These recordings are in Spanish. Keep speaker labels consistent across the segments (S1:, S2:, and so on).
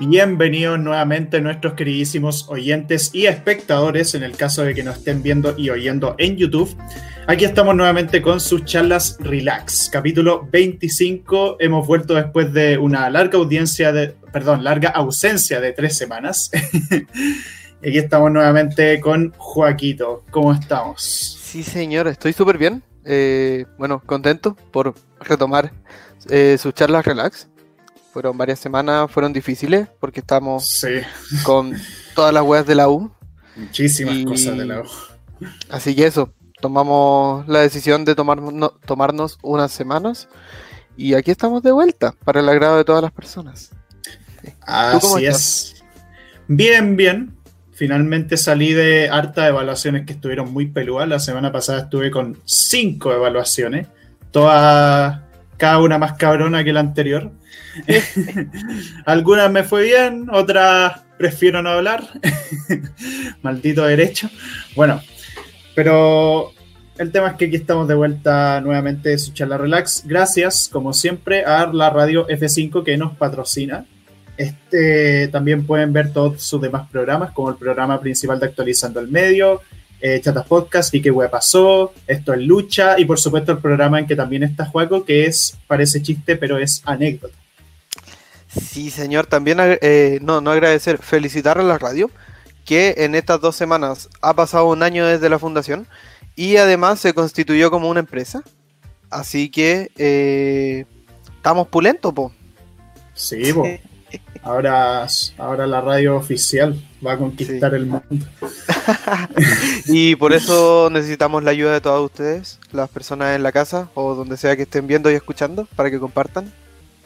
S1: Bienvenidos nuevamente nuestros queridísimos oyentes y espectadores, en el caso de que nos estén viendo y oyendo en YouTube. Aquí estamos nuevamente con sus charlas Relax, capítulo 25. Hemos vuelto después de una larga audiencia de, perdón, larga ausencia de tres semanas. aquí estamos nuevamente con Joaquito. ¿Cómo estamos?
S2: Sí, señor, estoy súper bien. Eh, bueno, contento por retomar eh, sus charlas Relax. Fueron varias semanas, fueron difíciles porque estamos con todas las weas de la U.
S1: Muchísimas cosas de la U.
S2: Así que eso, tomamos la decisión de tomarnos unas semanas y aquí estamos de vuelta para el agrado de todas las personas.
S1: Así es. Bien, bien. Finalmente salí de harta evaluaciones que estuvieron muy peludas. La semana pasada estuve con cinco evaluaciones, todas, cada una más cabrona que la anterior. Algunas me fue bien, otras prefiero no hablar. Maldito derecho. Bueno, pero el tema es que aquí estamos de vuelta nuevamente de su charla relax. Gracias, como siempre, a la radio F5 que nos patrocina. Este, también pueden ver todos sus demás programas, como el programa principal de Actualizando el Medio, eh, Chatas Podcast y qué web pasó, esto es lucha y por supuesto el programa en que también está Juaco, que es, parece chiste, pero es anécdota.
S2: Sí, señor, también eh, no, no agradecer, felicitar a la radio, que en estas dos semanas ha pasado un año desde la fundación y además se constituyó como una empresa. Así que eh, estamos pulentos, po.
S1: Sí, po. Ahora, ahora la radio oficial va a conquistar el mundo.
S2: y por eso necesitamos la ayuda de todos ustedes, las personas en la casa o donde sea que estén viendo y escuchando, para que compartan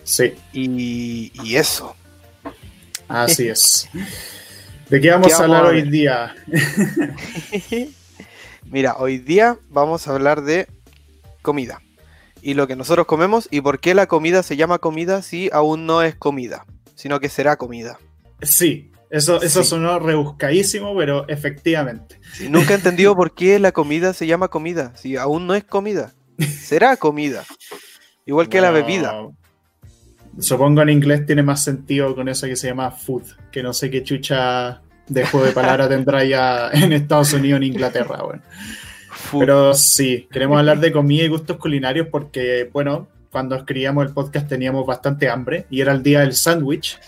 S1: Sí.
S2: Y, eso.
S1: Así es. ¿De qué vamos, a hablar hoy día?
S2: Mira, hoy día vamos a hablar de comida. Y lo que nosotros comemos y por qué la comida se llama comida si aún no es comida, sino que será comida.
S1: Sí, eso, eso sonó rebuscadísimo, pero efectivamente.
S2: nunca he entendido por qué la comida se llama comida, si aún no es comida. Será comida. Igual que la bebida.
S1: Supongo en inglés tiene más sentido con eso que se llama food, que no sé qué chucha de juego de palabras tendrá ya en Estados Unidos, en Inglaterra, bueno. Pero sí, queremos hablar de comida y gustos culinarios porque, bueno, cuando escribíamos el podcast teníamos bastante hambre y era el día del sándwich.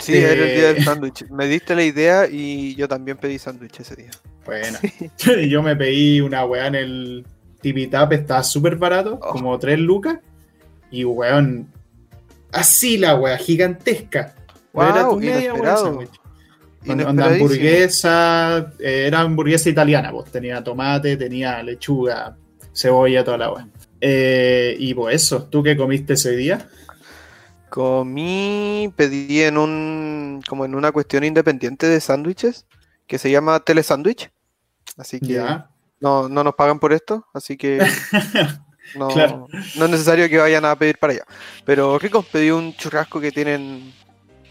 S2: Sí, era el día del este sándwich. Me diste la idea y yo también pedí sándwich ese día.
S1: Bueno, yo me pedí una weá en el Tip estaba súper barato, oh. como 3 lucas. Y weón, Así la wea, gigantesca.
S2: era tu media
S1: hamburguesa, eh, era hamburguesa italiana, pues tenía tomate, tenía lechuga, cebolla, toda la wea. Eh, y pues eso, ¿tú qué comiste ese día?
S2: Comí, pedí en un, como en una cuestión independiente de sándwiches, que se llama Telesandwich. Así que no, no nos pagan por esto, así que No, no es necesario que vayan a pedir para allá. Pero rico, pedí un churrasco que tienen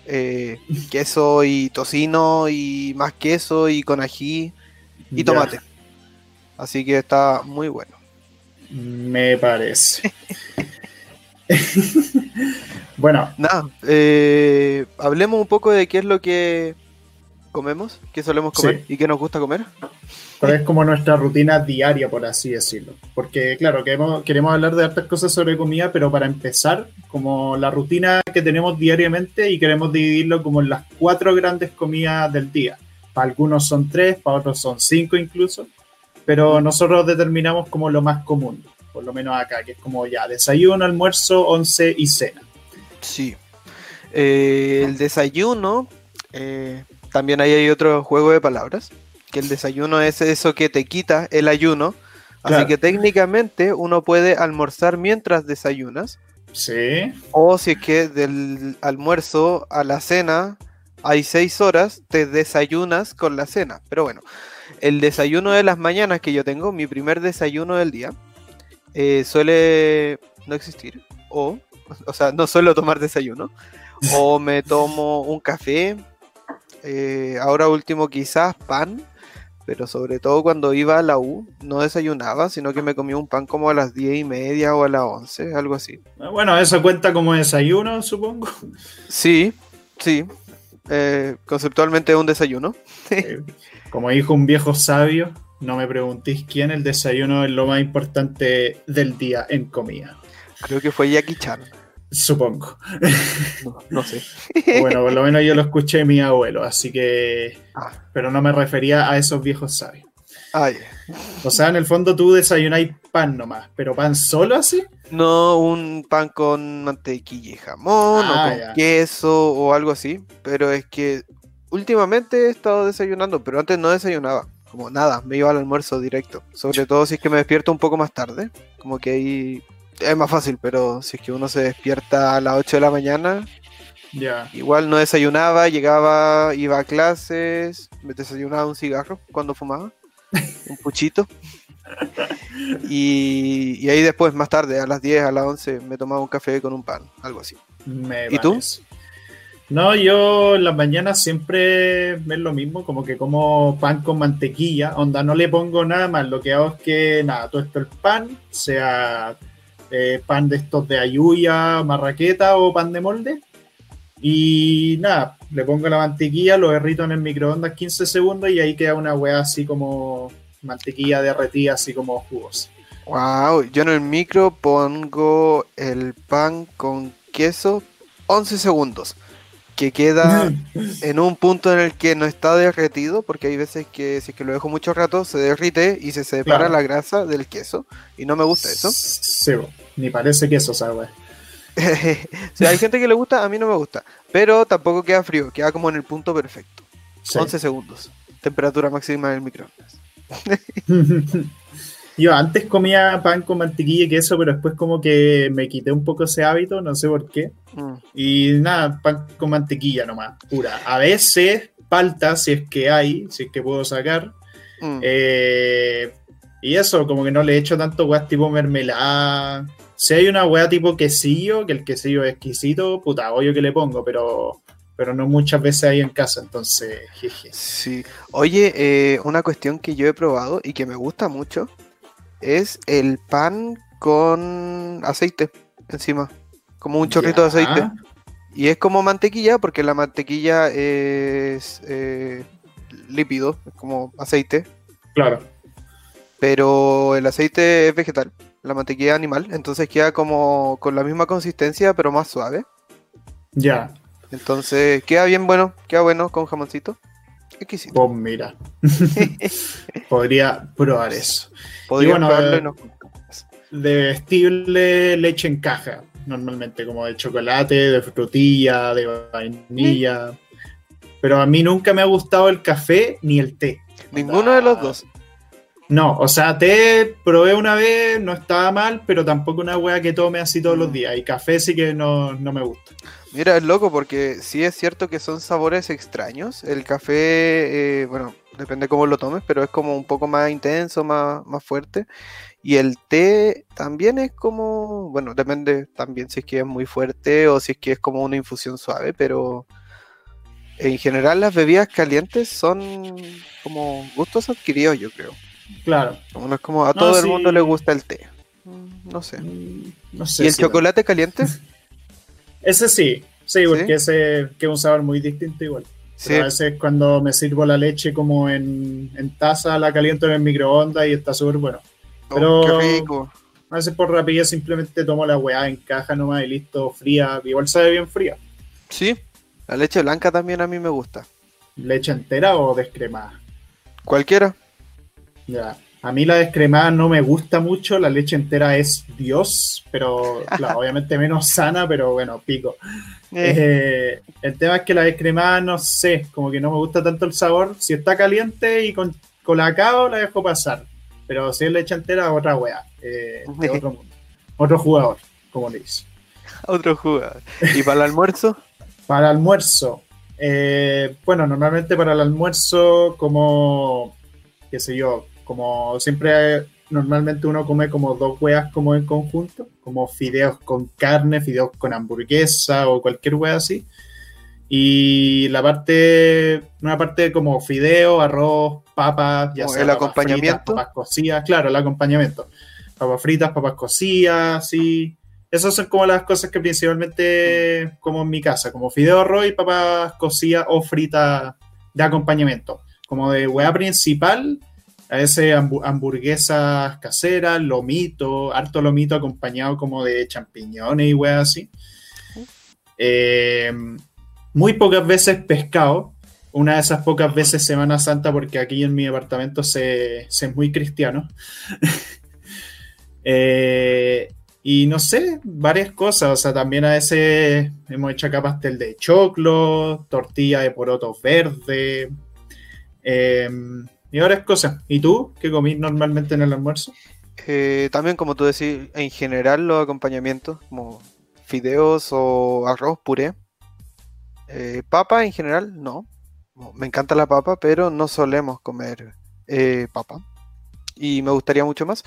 S2: eh, queso y tocino y más queso y con ají y tomate. Así que está muy bueno.
S1: Me parece. bueno.
S2: Nada, eh, hablemos un poco de qué es lo que comemos, qué solemos comer y qué nos gusta comer
S1: es como nuestra rutina diaria, por así decirlo. Porque, claro, queremos, queremos hablar de hartas cosas sobre comida, pero para empezar, como la rutina que tenemos diariamente y queremos dividirlo como en las cuatro grandes comidas del día. Para algunos son tres, para otros son cinco incluso, pero nosotros determinamos como lo más común, por lo menos acá, que es como ya desayuno, almuerzo, once y cena.
S2: Sí. Eh, el desayuno, eh, también ahí hay otro juego de palabras que el desayuno es eso que te quita el ayuno. Así que técnicamente uno puede almorzar mientras desayunas.
S1: Sí.
S2: O si es que del almuerzo a la cena hay seis horas, te desayunas con la cena. Pero bueno, el desayuno de las mañanas que yo tengo, mi primer desayuno del día, eh, suele no existir. O, o sea, no suelo tomar desayuno. O me tomo un café. Eh, ahora último quizás pan pero sobre todo cuando iba a la U, no desayunaba, sino que me comía un pan como a las 10 y media o a las 11, algo así.
S1: Bueno, eso cuenta como desayuno, supongo.
S2: Sí, Sí, eh, conceptualmente es un desayuno.
S1: Eh, como dijo un viejo sabio, no me preguntéis quién, el desayuno es lo más importante del día en comida.
S2: Creo que fue Jackie Chan.
S1: Supongo.
S2: No, no sé.
S1: Bueno, por lo menos yo lo escuché de mi abuelo, así que...
S2: Ah.
S1: Pero no me refería a esos viejos sabios.
S2: Ay,
S1: O sea, en el fondo tú desayunáis pan nomás, pero pan solo así.
S2: no un pan con mantequilla y jamón
S1: Ah,
S2: o con
S1: ya.
S2: queso o algo así, pero es que últimamente he estado desayunando, pero antes no desayunaba, como nada, me iba al almuerzo directo, sobre todo si es que me despierto un poco más tarde, como que ahí es más fácil, pero si es que uno se despierta a las 8 de la mañana,
S1: Ya.
S2: igual no desayunaba, llegaba, iba a clases, me desayunaba un cigarro cuando fumaba, un puchito. Y, y ahí después, más tarde, a las 10, a las 11, me tomaba un café con un pan, algo así.
S1: Me
S2: ¿Y tú?
S1: No, yo en las mañanas siempre es lo mismo, como que como pan con mantequilla, onda, no le pongo nada más, lo que hago es que, nada, todo esto el pan, sea eh, pan de estos de ayuya, marraqueta o pan de molde, y nada, le pongo la mantequilla, lo derrito en el microondas 15 segundos y ahí queda una weá así como mantequilla derretida, así como jugosa.
S2: Wow, yo en el micro pongo el pan con queso 11 segundos, que queda en un punto en el que no está derretido, porque hay veces que si es que lo dejo mucho rato se derrite y se separa
S1: Claro.
S2: la grasa del queso, y no me gusta eso.
S1: Sí, ni parece queso esa
S2: si hay gente que le gusta, a mí no me gusta, pero tampoco queda frío, queda como en el punto perfecto.
S1: Sí.
S2: 11 segundos, temperatura máxima del microondas.
S1: Yo antes comía pan con mantequilla y queso, pero después como que me quité un poco ese hábito, no sé por qué.
S2: Mm.
S1: Y nada, pan con mantequilla nomás, pura. A veces palta, si es que hay, si es que puedo sacar.
S2: Mm.
S1: Eh, y eso, como que no le echo tanto weas tipo mermelada. Si hay una wea tipo quesillo, que el quesillo es exquisito, puta, obvio que le pongo, pero, pero no muchas veces hay en casa, entonces, jeje.
S2: Sí. Oye, eh, una cuestión que yo he probado y que me gusta mucho es el pan con aceite encima, como un chorrito de aceite. Y es como mantequilla, porque la mantequilla es eh, lípido, es como aceite,
S1: Claro.
S2: pero el aceite es vegetal, la mantequilla es animal, entonces queda como con la misma consistencia, pero más suave.
S1: Ya,
S2: Entonces queda bien bueno, queda bueno con jamoncito. Exquisito.
S1: pues mira. Podría probar eso.
S2: Podrías
S1: bueno,
S2: probarlo
S1: eh,
S2: y nos-
S1: De vestible leche en caja, normalmente, como de chocolate, de frutilla, de vainilla. Pero a mí nunca me ha gustado el café ni el té.
S2: Ninguno de los dos.
S1: No, o sea, té probé una vez, no estaba mal, pero tampoco una wea que tome así todos los días. Y café sí que no, no me gusta.
S2: Mira, es loco porque sí es cierto que son sabores extraños. El café, eh, bueno, depende cómo lo tomes, pero es como un poco más intenso, más, más fuerte. Y el té también es como, bueno, depende también si es que es muy fuerte o si es que es como una infusión suave, pero en general las bebidas calientes son como gustos adquiridos, yo creo.
S1: Claro.
S2: No es como a
S1: No,
S2: todo el
S1: sí.
S2: mundo le gusta el té. Mm, No sé.
S1: Mm, No sé.
S2: ¿Y el
S1: si-
S2: chocolate caliente?
S1: Ese sí, sí, porque
S2: ¿Sí?
S1: ese que es un sabor muy distinto igual.
S2: Sí.
S1: A veces cuando me sirvo la leche como en, en taza, la caliento en el microondas y está súper bueno.
S2: Oh,
S1: Pero-
S2: qué rico.
S1: A veces por rapidez simplemente tomo la weá en caja nomás y listo, fría. Igual sabe bien fría.
S2: Sí, la leche blanca también a mí me gusta.
S1: ¿Leche entera o descremada?
S2: Cualquiera.
S1: Ya. A mí la descremada no me gusta mucho, la leche entera es Dios, pero obviamente menos sana, pero bueno, pico.
S2: Eh,
S1: Eh, el tema es que la descremada no sé, como que no me gusta tanto el sabor. Si está caliente y con colacao la dejo pasar, pero si es leche entera, otra wea, eh, de otro mundo. Otro jugador, como le dice.
S2: otro jugador. ¿Y para el almuerzo?
S1: Para almuerzo, eh, bueno, normalmente para el almuerzo, como, qué sé yo, como siempre, normalmente uno come como dos weas como en conjunto, como fideos con carne, fideos con hamburguesa o cualquier wea así. Y la parte, una parte como fideo, arroz, papas, ya sea
S2: el
S1: papas
S2: acompañamiento.
S1: fritas, papas cocidas, claro, el acompañamiento. Papas fritas, papas cocidas, así. Esas son como las cosas que principalmente como en mi casa, como fideo arroz y papas cocidas o fritas de acompañamiento. Como de hueá principal, a veces hambu- hamburguesas caseras, lomito, harto lomito acompañado como de champiñones y hueá así. Eh, muy pocas veces pescado. Una de esas pocas veces Semana Santa, porque aquí en mi departamento se, es muy cristiano. Eh, y no sé, varias cosas. O sea, también a veces hemos hecho acá pastel de choclo, tortilla de porotos verde. eh, y varias cosas. ¿Y tú? ¿Qué comís normalmente en el almuerzo?
S2: Eh, también, como tú decís, en general los acompañamientos, como fideos o arroz, puré. Eh, papa en general, no. Me encanta la papa, pero no solemos comer eh, papa. Y me gustaría mucho más.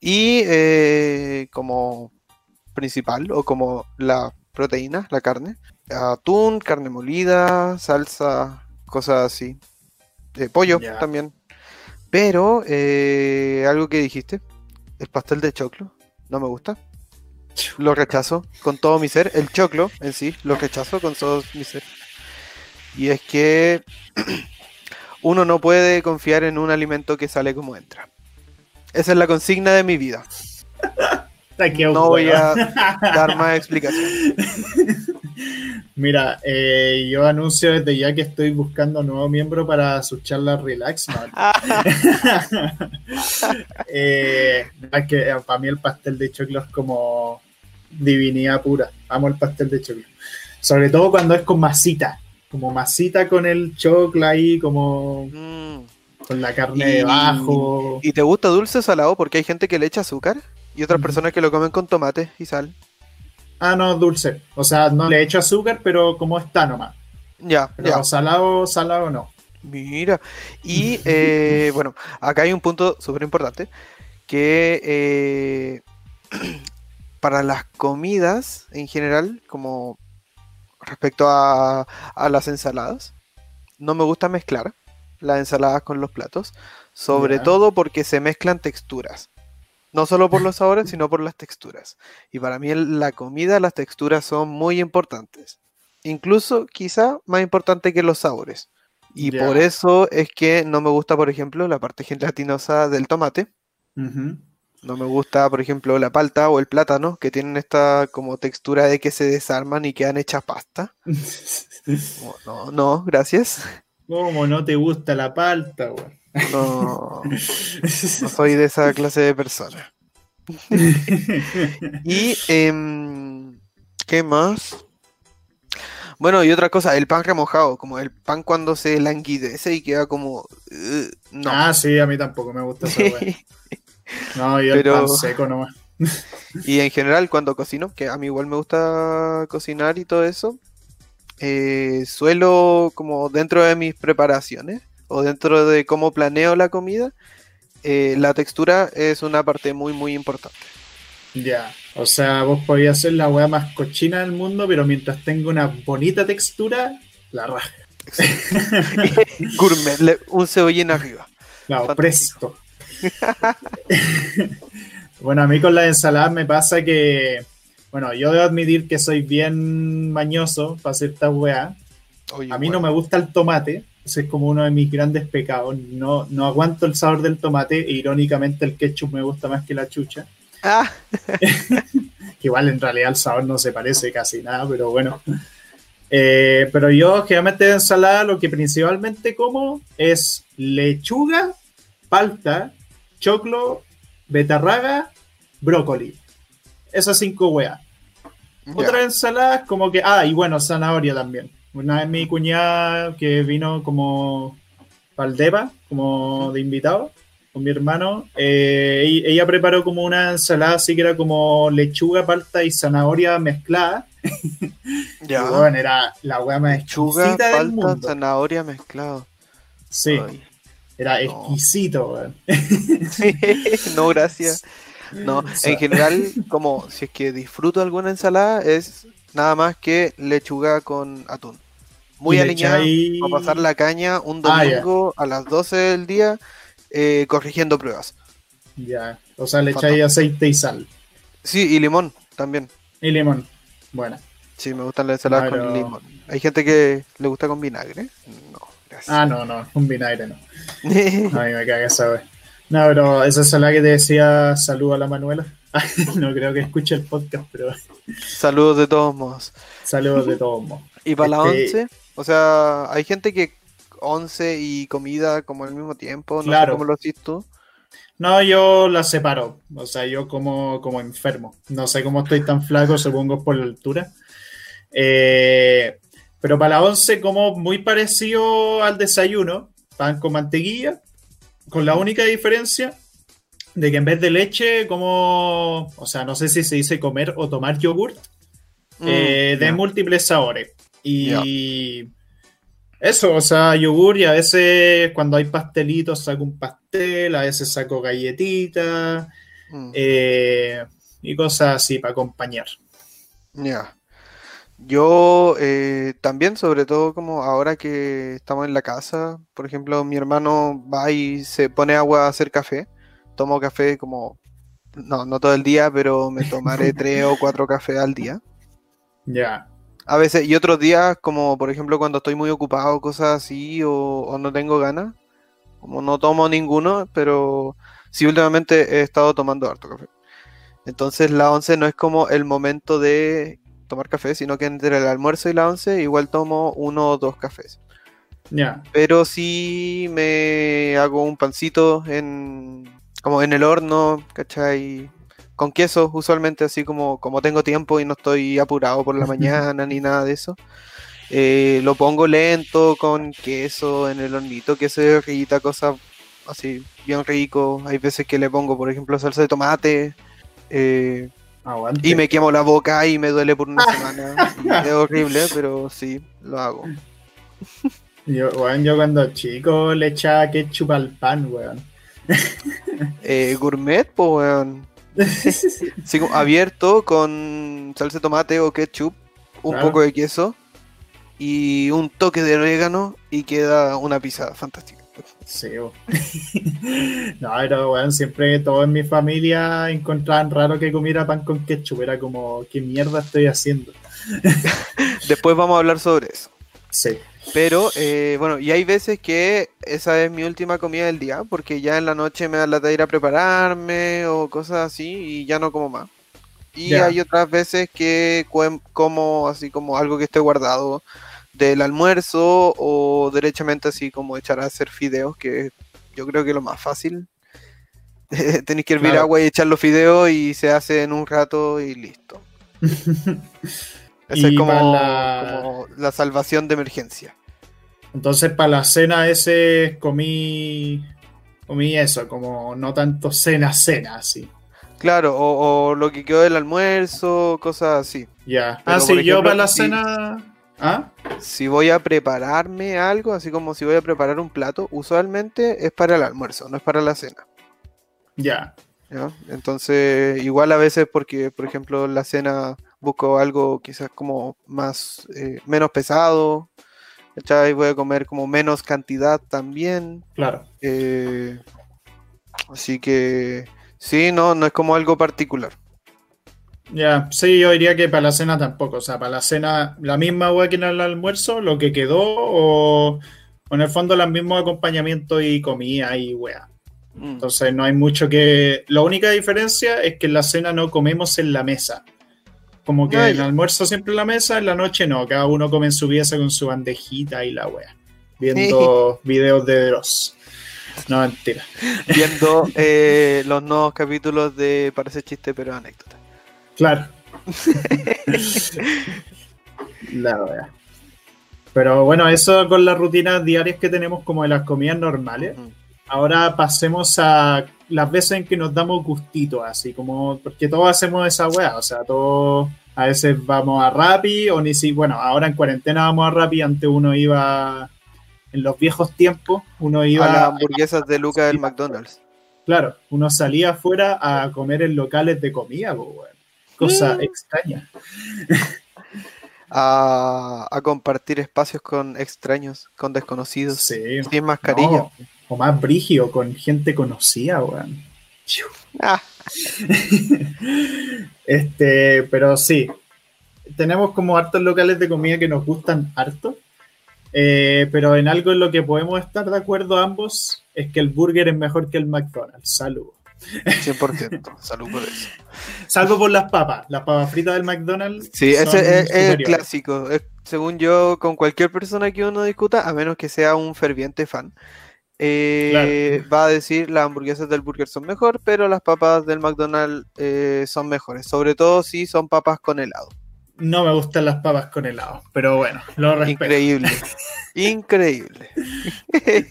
S2: Y eh, como principal, o como la proteína, la carne, atún, carne molida, salsa, cosas así. Eh, pollo también. Pero eh, algo que dijiste, el pastel de choclo, no me gusta. Lo rechazo con todo mi ser. El choclo en sí, lo rechazo con todo mi ser. Y es que uno no puede confiar en un alimento que sale como entra. Esa es la consigna de mi vida. No voy a dar más explicación.
S1: Mira, eh, yo anuncio desde ya que estoy buscando nuevo miembro para sus charlas relax. ¿no? Eh, es que eh, para mí el pastel de choclo es como divinidad pura. Amo el pastel de choclo. Sobre todo cuando es con masita. Como masita con el choclo ahí, como
S2: Mm.
S1: con la carne
S2: Y-
S1: debajo.
S2: ¿Y te gusta dulce o salado? Porque hay gente que le echa azúcar y otras personas que lo comen con tomate y sal.
S1: Ah, no, dulce. O sea, no le echo azúcar, pero como está nomás.
S2: Ya,
S1: Pero
S2: ya.
S1: salado, salado no.
S2: Mira, y eh, bueno, acá hay un punto súper importante que eh, para las comidas en general, como respecto a, a las ensaladas, no me gusta mezclar las ensaladas con los platos, sobre todo porque se mezclan texturas. No solo por los sabores, sino por las texturas. Y para mí en la comida las texturas son muy importantes. Incluso quizá más importante que los sabores. Y por eso es que no me gusta, por ejemplo, la parte gelatinosa del tomate. No me gusta, por ejemplo, la palta o el plátano, que tienen esta como textura de que se desarman y quedan hechas pasta. No, no, gracias.
S1: ¿Cómo no te gusta la palta, weón?
S2: No, no soy de esa clase de persona. Y, em, ¿qué más? Bueno, y otra cosa, el pan remojado, como el pan cuando se languidece y queda como... "Ugh", no.
S1: Ah, sí, a mí tampoco me gusta esa. No, yo
S2: Pero-
S1: el pan seco nomás.
S2: Y en general cuando cocino, que a mí igual me gusta cocinar y todo eso, eh, suelo como dentro de mis preparaciones o dentro de cómo planeo la comida, eh, la textura es una parte muy muy importante.
S1: Ya. O sea, vos podías hacer la weá más cochina del mundo, pero mientras tenga una bonita textura, la raja.
S2: Gourmet, le- un cebollín arriba.
S1: Claro,
S2: Fantástico.
S1: presto. bueno, a mí con las ensaladas me pasa que, bueno, yo debo admitir que soy bien mañoso para hacer esta weá.
S2: Oye,
S1: A mí no me gusta el tomate, ese es como uno de mis grandes pecados. No, no aguanto el sabor del tomate e irónicamente el ketchup me gusta más que la chucha.
S2: Ah,
S1: Que igual en realidad el sabor no se parece casi nada, pero bueno. Eh, pero yo generalmente de ensalada lo que principalmente como es lechuga, palta, choclo, betarraga, brócoli. Esas cinco weas.
S2: ya.
S1: Otra ensalada como que, ah, y bueno, zanahoria también. Una vez mi cuñada que vino como Valdepa, como de invitado, con mi hermano, eh, ella, preparó como una ensalada así que era como lechuga, palta y zanahoria mezclada.
S2: Ya.
S1: Bueno, era la wea más
S2: Lechuga,
S1: exquisita del
S2: palta,
S1: mundo.
S2: zanahoria mezclado.
S1: Sí,
S2: Ay.
S1: era
S2: No.
S1: exquisito, weón.
S2: no, gracias. No,
S1: O sea,
S2: en general, como si es que disfruto alguna ensalada, es nada más que lechuga con atún. Muy alineada
S1: echáis-
S2: para pasar la caña un
S1: Ah,
S2: domingo a las 12 del día eh, corrigiendo pruebas.
S1: Ya, o sea, le echáis aceite y sal.
S2: Sí, y limón también.
S1: Y limón. Bueno.
S2: Sí, me gustan las ensaladas con limón. Hay gente que le gusta con vinagre. No, gracias.
S1: Ah, no, no, un vinagre no. A mí me caga esa vez. No, pero esa ensalada que te decía, saludo a la Manuela. no creo que escuche el podcast, pero
S2: Saludos de todos modos.
S1: saludos de todos modos.
S2: ¿Y para la
S1: Este-
S2: once? O sea, hay gente que once y comida como al mismo tiempo. No
S1: Claro.
S2: sé cómo lo haces tú.
S1: No, yo la separo. O sea, yo como, como enfermo. No sé cómo estoy tan flaco, supongo por la altura. Eh, pero para la once como muy parecido al desayuno. Pan con mantequilla. Con la única diferencia de que en vez de leche, como... O sea, no sé si se dice comer o tomar yogurt. eh,
S2: Mm,
S1: de
S2: ya.
S1: múltiples sabores. Y eso, o sea, yogur y a veces cuando hay pastelitos saco un pastel, a veces saco galletitas
S2: Mm,
S1: eh, y cosas así para acompañar.
S2: Ya. Yo eh, también, sobre todo como ahora que estamos en la casa, por ejemplo, mi hermano va y se pone agua a hacer café. Tomo café como, no, no todo el día, pero me tomaré tres o cuatro cafés al día.
S1: Ya,
S2: A veces, y otros días, como por ejemplo cuando estoy muy ocupado, cosas así, o, o no tengo ganas, como no tomo ninguno, pero sí últimamente he estado tomando harto café. Entonces la once no es como el momento de tomar café, sino que entre el almuerzo y la once igual tomo uno o dos cafés.
S1: ya,
S2: Pero sí me hago un pancito en, como en el horno, ¿cachai? Con queso, usualmente así como, como tengo tiempo y no estoy apurado por la mañana ni nada de eso. eh, lo pongo lento con queso en el hornito, queso de rillita, cosas así bien rico. Hay veces que le pongo, por ejemplo, salsa de tomate. eh,
S1: aguante.
S2: y me quemo la boca y me duele por una semana. y es horrible, pero sí, lo hago.
S1: Yo cuando chico le echaba ketchup al pan, weón.
S2: Eh, gourmet, pues, weón. Sí, abierto con salsa de tomate o ketchup, un
S1: Claro.
S2: poco de queso y un toque de orégano y queda una pizza fantástica.
S1: Sí, no, pero weón, siempre todos en mi familia encontraban raro que comiera pan con ketchup. Era como, ¿qué mierda estoy haciendo?
S2: Después vamos a hablar sobre eso.
S1: Sí,
S2: Pero, eh, bueno, y hay veces que esa es mi última comida del día, porque ya en la noche me da la de ir a prepararme o cosas así y ya no como más. Y
S1: Ya.
S2: hay otras veces que como así como algo que esté guardado del almuerzo o derechamente así como echar a hacer fideos, que yo creo que es lo más fácil. Tenéis que hervir
S1: Claro.
S2: agua y echar los fideos y se hace en un rato y listo. Esa es como
S1: la-
S2: como la salvación de emergencia.
S1: Entonces, para la cena ese comí, comí eso, como no tanto cena, cena, así.
S2: Claro, o, o lo que quedó del almuerzo, cosas así.
S1: Ya.
S2: Pero,
S1: ah, sí, yo para la cena... ¿Ah?
S2: Si voy a prepararme algo, así como si voy a preparar un plato, usualmente es para el almuerzo, no es para la cena.
S1: Ya.
S2: ¿ya? Entonces, igual a veces porque, por ejemplo, la cena busco algo quizás como más, eh, menos pesado, ¿cachai? Voy a comer como menos cantidad también.
S1: Claro.
S2: eh, así que, sí, no, no es como algo particular.
S1: Ya, sí, yo diría que para la cena tampoco. O sea, para la cena, la misma hueá que en el almuerzo, lo que quedó, o, o en el fondo los mismos acompañamientos y comida y hueá.
S2: Mm.
S1: Entonces no hay mucho que. La única diferencia es que en la cena no comemos en la mesa. Como que el almuerzo siempre en la mesa, en la noche no. Cada uno come en su pieza con su bandejita y la wea. Viendo videos de Dross. No, mentira.
S2: viendo eh, los nuevos capítulos de Parece chiste, pero anécdota.
S1: Claro. la wea. Pero bueno, eso con las rutinas diarias que tenemos como de las comidas normales. Ahora pasemos a las veces en que nos damos gustitos, así como, porque todos hacemos esa weá, o sea, todos a veces vamos a Rappi, o ni si, bueno, ahora en cuarentena vamos a Rappi, antes uno iba, en los viejos tiempos, uno iba,
S2: A las hamburguesas de Luca del McDonald's.
S1: claro, uno salía afuera a comer en locales de comida, weón. cosa
S2: Mm.
S1: extraña.
S2: A, a compartir espacios con extraños, con desconocidos,
S1: Sí,
S2: sin mascarilla.
S1: no, o más brígido, con gente conocida, weón.
S2: Ah,
S1: este, pero sí, tenemos como hartos locales de comida que nos gustan harto. Eh, pero en algo en lo que podemos estar de acuerdo ambos es que el burger es mejor que el McDonald's. Salud.
S2: 100%, salud por eso.
S1: Salvo por las papas, las papas fritas del McDonald's.
S2: Sí, ese es, el clásico. según yo, con cualquier persona que uno discuta, a menos que sea un ferviente fan, eh, va a decir las hamburguesas del burger son mejor, pero las papas del McDonald's eh, son mejores, sobre todo si son papas con helado.
S1: No me gustan las papas con helado, pero bueno, lo respeto.
S2: Increíble, increíble.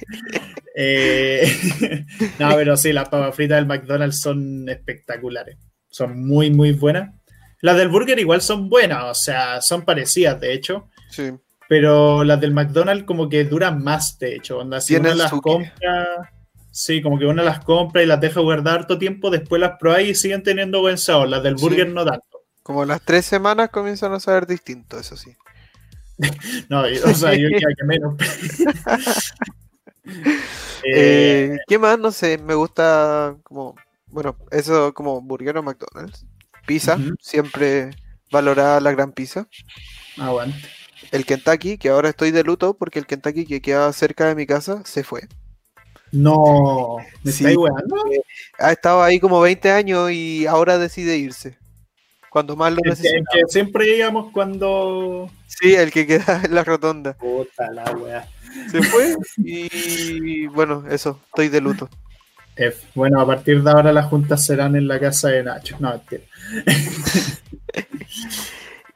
S1: Eh, no, pero sí, las papas fritas del McDonald's son espectaculares, son muy, muy buenas. Las del burger igual son buenas, o sea, son parecidas, de hecho.
S2: Sí.
S1: Pero las del McDonald's como que duran más, de hecho. Onda, si uno las compra, sí, como que uno las compra y las deja guardar harto tiempo, después las prueba y siguen teniendo buen sabor. Las del burger no tanto.
S2: Como las tres semanas comienzan a saber distinto, eso sí.
S1: no, o sea, yo diría que menos.
S2: Eh, ¿Qué más? No sé, me gusta como, bueno, eso como burger o McDonald's. Pizza, siempre valorada la gran pizza.
S1: Aguante
S2: el Kentucky, que ahora estoy de luto porque el Kentucky que queda cerca de mi casa se fue.
S1: No, me sí,
S2: Ha estado ahí como 20 años y ahora decide irse. Cuando más lo necesitamos.
S1: que siempre íbamos cuando.
S2: Sí, el que queda en la rotonda.
S1: Puta la wea.
S2: Se fue y bueno, eso, estoy de luto.
S1: Bueno, a partir de ahora las juntas serán en la casa de Nacho. No,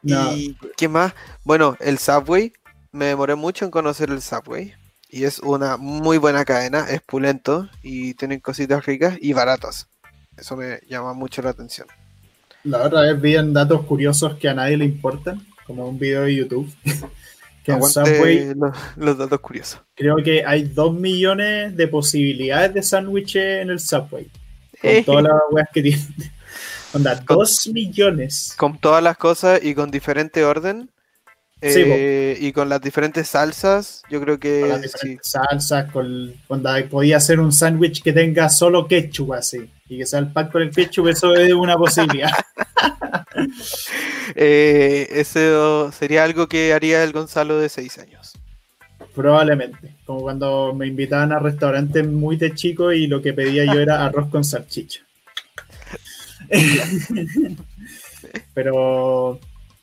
S1: tío.
S2: ¿Y qué más? Bueno, el Subway. Me demoré mucho en conocer el Subway. Y es una muy buena cadena, es pulento y tienen cositas ricas y baratas. Eso me llama mucho la atención.
S1: La otra vez vi en datos curiosos que a nadie le importan, como un video de YouTube.
S2: que en Subway, los, datos curiosos.
S1: Creo que hay dos millones de posibilidades de sándwiches en el Subway. Con todas las weas que tienen. Onda, dos millones.
S2: Con todas las cosas y con diferente orden. Eh, y con las diferentes salsas, yo creo que.
S1: Con las diferentes salsas, con, podía hacer un sándwich que tenga solo ketchup así. Y que sea el pack con el ketchup, eso es una posibilidad.
S2: eh, eso sería algo que haría el Gonzalo de seis años.
S1: Probablemente. Como cuando me invitaban a restaurantes muy de chico y lo que pedía yo era arroz con salchicha. Pero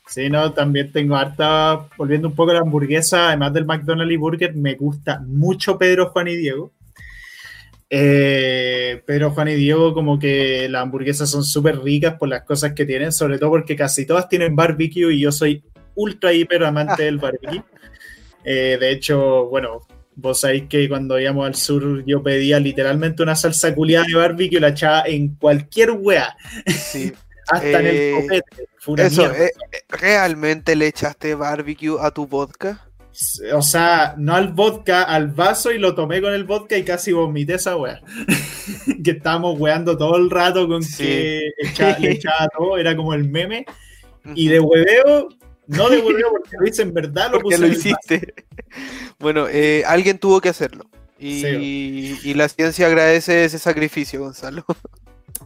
S1: sí, no, también tengo harta, volviendo un poco a la hamburguesa, además del McDonald's y Burger, me gusta mucho Pedro, Juan y Diego. Eh, Pedro, Juan y Diego, como que las hamburguesas son súper ricas por las cosas que tienen, sobre todo porque casi todas tienen barbecue y yo soy ultra hiper amante del barbecue. Eh, de hecho, bueno, Vos sabéis que cuando íbamos al sur yo pedía literalmente una salsa culiada de barbecue y la echaba en cualquier wea.
S2: Sí.
S1: Hasta en el eh, copete.
S2: Eso, eh, ¿realmente le echaste barbecue a tu vodka?
S1: O sea, no al vodka, al vaso y lo tomé con el vodka y casi vomité esa wea. que estábamos weando todo el rato con que le echaba todo, era como el meme. Y de hueveo, no de hueveo porque lo hice en verdad,
S2: lo porque lo hiciste. Bueno, eh, alguien tuvo que hacerlo. Y, la ciencia agradece ese sacrificio, Gonzalo.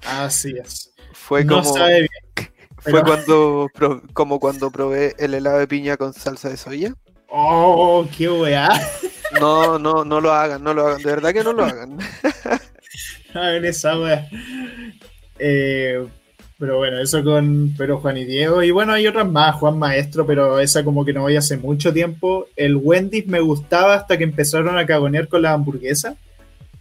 S1: Así es.
S2: Fue como, Fue cuando como cuando probé el helado de piña con salsa de soya.
S1: Oh, qué weá.
S2: No, no, no lo hagan, no lo hagan. De verdad que no lo hagan.
S1: ver esa weá. Eh, pero bueno, eso con pero Juan y Diego. Y bueno, hay otras más, Juan Maestro, pero esa como que no voy hace mucho tiempo. El Wendy's me gustaba hasta que empezaron a cagonear con la hamburguesa.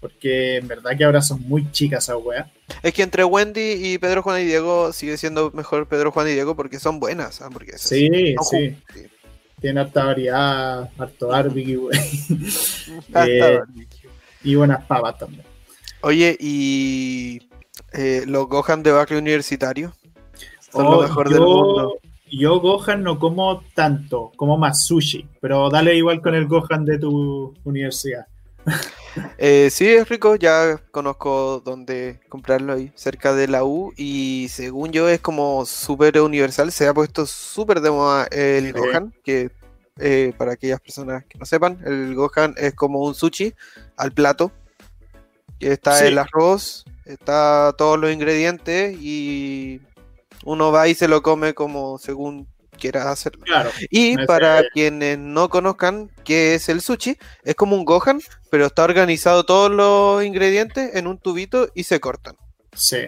S1: Porque en verdad que ahora son muy chicas esas weas.
S2: Es que entre Wendy y Pedro Juan y Diego sigue siendo mejor Pedro Juan y Diego porque son buenas hamburguesas.
S1: Sí, sí. Tiene harta variedad, harto barbecue, wey. eh, y buenas pavas también.
S2: Oye, y eh, los Gohan de barrio universitario. Son lo
S1: oh,
S2: mejor del mundo.
S1: Yo Gohan no como tanto, como más sushi, pero dale igual con el Gohan de tu universidad.
S2: Eh, sí, es rico, ya conozco dónde comprarlo ahí, cerca de la U, y según yo es como súper universal, se ha puesto súper de moda el Gohan, que eh, para aquellas personas que no sepan, el Gohan es como un sushi al plato, está
S1: Sí.
S2: el arroz, está todos los ingredientes y uno va y se lo come como según quiera hacerlo.
S1: Claro.
S2: Y para quienes no conozcan qué es el sushi, es como un gohan, pero está organizado todos los ingredientes en un tubito y se cortan.
S1: Sí.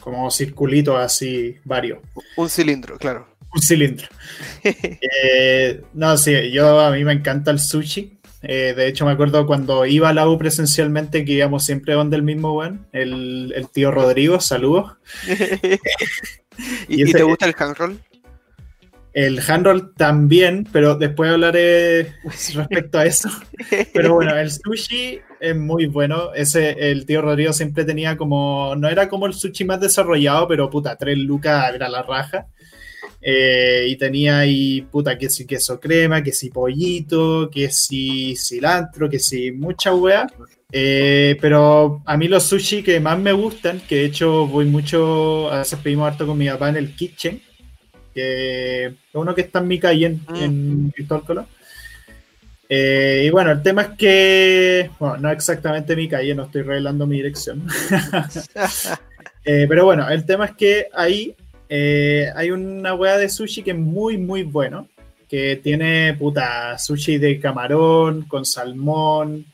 S1: Como circulitos así, varios.
S2: Un cilindro, claro.
S1: Un cilindro. Eh, no, sí, yo a mí me encanta el sushi. Eh, de hecho, me acuerdo cuando iba a la U presencialmente que íbamos siempre donde el mismo weón, el, el tío Rodrigo, saludos.
S2: ¿Y,
S1: Y
S2: te gusta el hand roll?
S1: El handroll también, pero después hablaré respecto a eso. Pero bueno, el sushi es muy bueno. Ese, el tío Rodrigo siempre tenía como, no era como el sushi más desarrollado, pero puta, tres lucas era la raja. Eh, y tenía ahí, puta, que si queso crema, que si pollito, que si cilantro, que si mucha wea. Eh, pero a mí los sushi que más me gustan, que de hecho voy mucho, a veces pedimos harto con mi papá en el kitchen, que es uno que está en mi calle en,
S2: Mm.
S1: en Cristóbal Colón. Eh, y bueno, el tema es que, bueno, no exactamente mi calle, no estoy revelando mi dirección. Eh, pero bueno, el tema es que ahí eh, hay una hueá de sushi que es muy, muy bueno. Que tiene, puta, sushi de camarón, con salmón,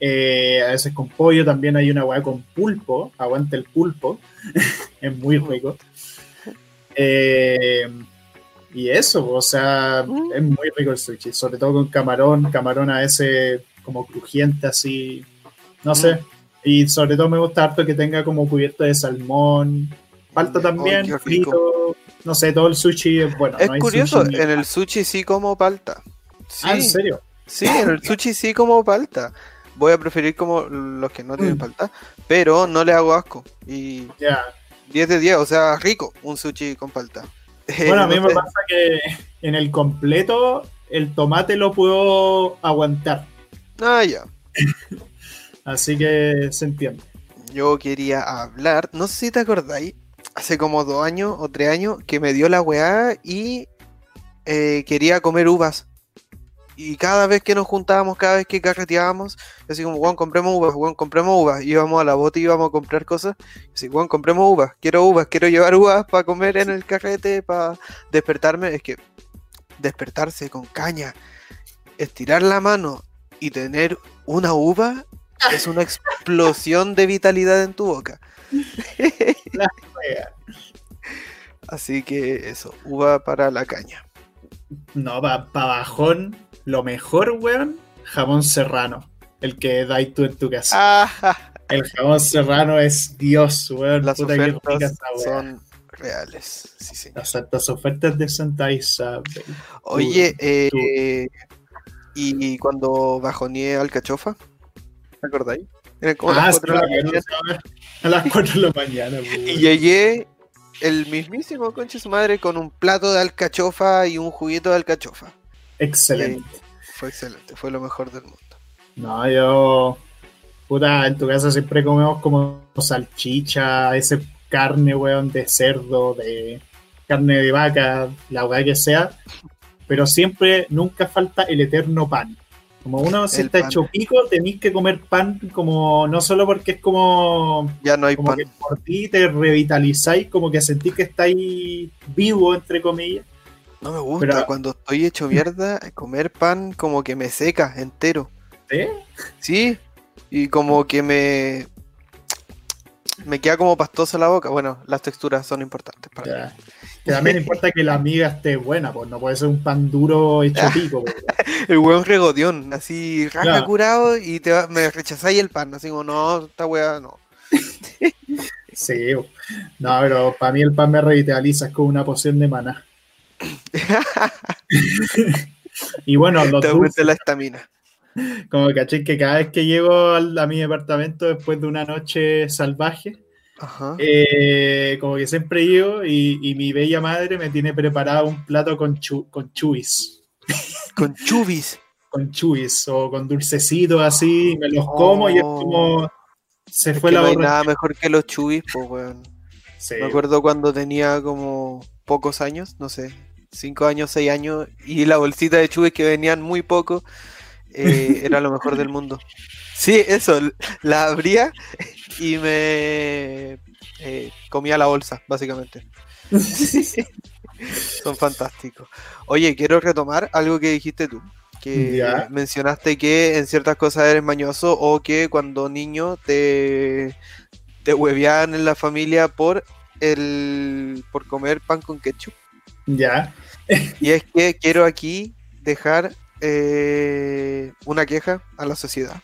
S1: eh, a veces con pollo. También hay una hueá con pulpo. Aguanta el pulpo. es muy rico. Eh, y eso, o sea,
S2: Mm.
S1: es muy rico el sushi. Sobre todo con camarón. Camarón a veces como crujiente así. No sé. Y sobre todo me gusta harto que tenga como cubierto de salmón. Falta
S2: Ay,
S1: también, frito. No sé, todo el sushi es bueno.
S2: Es
S1: no
S2: curioso, en el sushi sí como palta. Sí,
S1: Ah, ¿en serio?
S2: sí, en el sushi sí como palta. Voy a preferir como los que no tienen
S1: Mm.
S2: palta, pero no le hago asco. Y
S1: Ya.
S2: 10 de 10, o sea, rico un sushi con palta.
S1: Bueno, a mí me pasa que en el completo el tomate lo puedo aguantar.
S2: Ah, ya.
S1: Así que se entiende.
S2: Yo quería hablar, no sé si te acordáis, hace como dos años o tres años que me dio la weá y eh, quería comer uvas. Y cada vez que nos juntábamos, cada vez que carreteábamos, así como, Juan, compremos uvas, Juan, compremos uvas. Íbamos a la bota y íbamos a comprar cosas. Así, Juan, compremos uvas, quiero uvas, quiero llevar uvas para comer en el carrete, para despertarme. Es que despertarse con caña, estirar la mano y tener una uva es una explosión de vitalidad en tu boca.
S1: Wea.
S2: Así que eso, uva para la caña.
S1: No, para bajón, lo mejor, weón, jamón serrano. El que dais tú en tu casa. El jamón serrano es Dios, weón.
S2: las
S1: Puta que
S2: ofertas
S1: esa weá.
S2: son reales. Sí, sí.
S1: Las altas ofertas de Santa Isabel.
S2: Oye, eh, y cuando bajoneé alcachofa, ¿te acordáis? Eran como
S1: Ah,
S2: las
S1: sí,
S2: cuatro de la mañana.
S1: A las 4 de la mañana, weón.
S2: Y llegué el mismísimo conche su madre con un plato de alcachofa y un juguito de alcachofa.
S1: Excelente.
S2: Fue excelente, fue lo mejor del mundo.
S1: No, yo. Puta, en tu casa siempre comemos como salchicha, ese carne, weón, de cerdo, de carne de vaca, la weá que sea. Pero siempre, nunca falta el eterno pan. Como uno se
S2: El
S1: está
S2: pan.
S1: hecho pico, tenéis que comer pan como, no solo porque es como,
S2: Ya no hay
S1: como
S2: pan.
S1: que por ti te revitalizáis, como que sentís que estáis vivo, entre comillas.
S2: No me gusta,
S1: Pero-
S2: cuando estoy hecho mierda, comer pan como que me seca entero.
S1: ¿Sí?
S2: Sí, y como que me. Me queda como pastosa la boca. Bueno, las texturas son importantes para mí.
S1: Que también importa que la amiga esté buena, pues no puede ser un pan duro hecho pico. pues.
S2: El hueón regodión, así raja
S1: Ya.
S2: curado y te va- me rechazáis el pan. Así como, no, esta weá no.
S1: Sí, no, pero para mí el pan me revitaliza, es como una poción de maná. y bueno, los
S2: te aumenta la estamina.
S1: como caché que cada vez que llego a mi departamento después de una noche salvaje,
S2: Ajá.
S1: eh, como que siempre llego y, y mi bella madre me tiene preparado un plato con, chu- con chubis.
S2: Con chubis.
S1: Con chubis o con dulcecitos así, y me los como y es como. Se
S2: Es
S1: fue
S2: que
S1: la
S2: no hay nada mejor que los chubis, pues weón.
S1: Sí,
S2: Me acuerdo cuando tenía como pocos años, no sé, 5 años, 6 años, y la bolsita de chubis que venían muy poco, eh, era lo mejor del mundo. Sí, eso, la abría y me eh, comía la bolsa, básicamente. Son fantásticos. Oye, quiero retomar algo que dijiste tú. Que
S1: Ya.
S2: mencionaste que en ciertas cosas eres mañoso o que cuando niño te, te hueveaban en la familia por el por comer pan con ketchup.
S1: Ya.
S2: Y es que quiero aquí dejar eh, una queja a la sociedad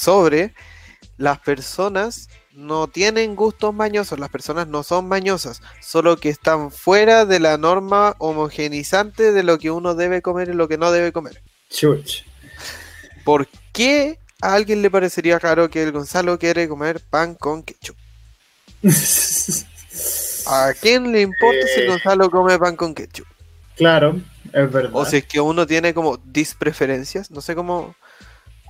S2: sobre las personas no tienen gustos mañosos, las personas no son mañosas, solo que están fuera de la norma homogenizante de lo que uno debe comer y lo que no debe comer. ¿Por qué a alguien le parecería raro que el Gonzalo quiere comer pan con ketchup? ¿A quién le importa si el
S1: Eh.
S2: Gonzalo come pan con ketchup?
S1: claro, es verdad.
S2: O si es que uno tiene como dispreferencias, no sé cómo.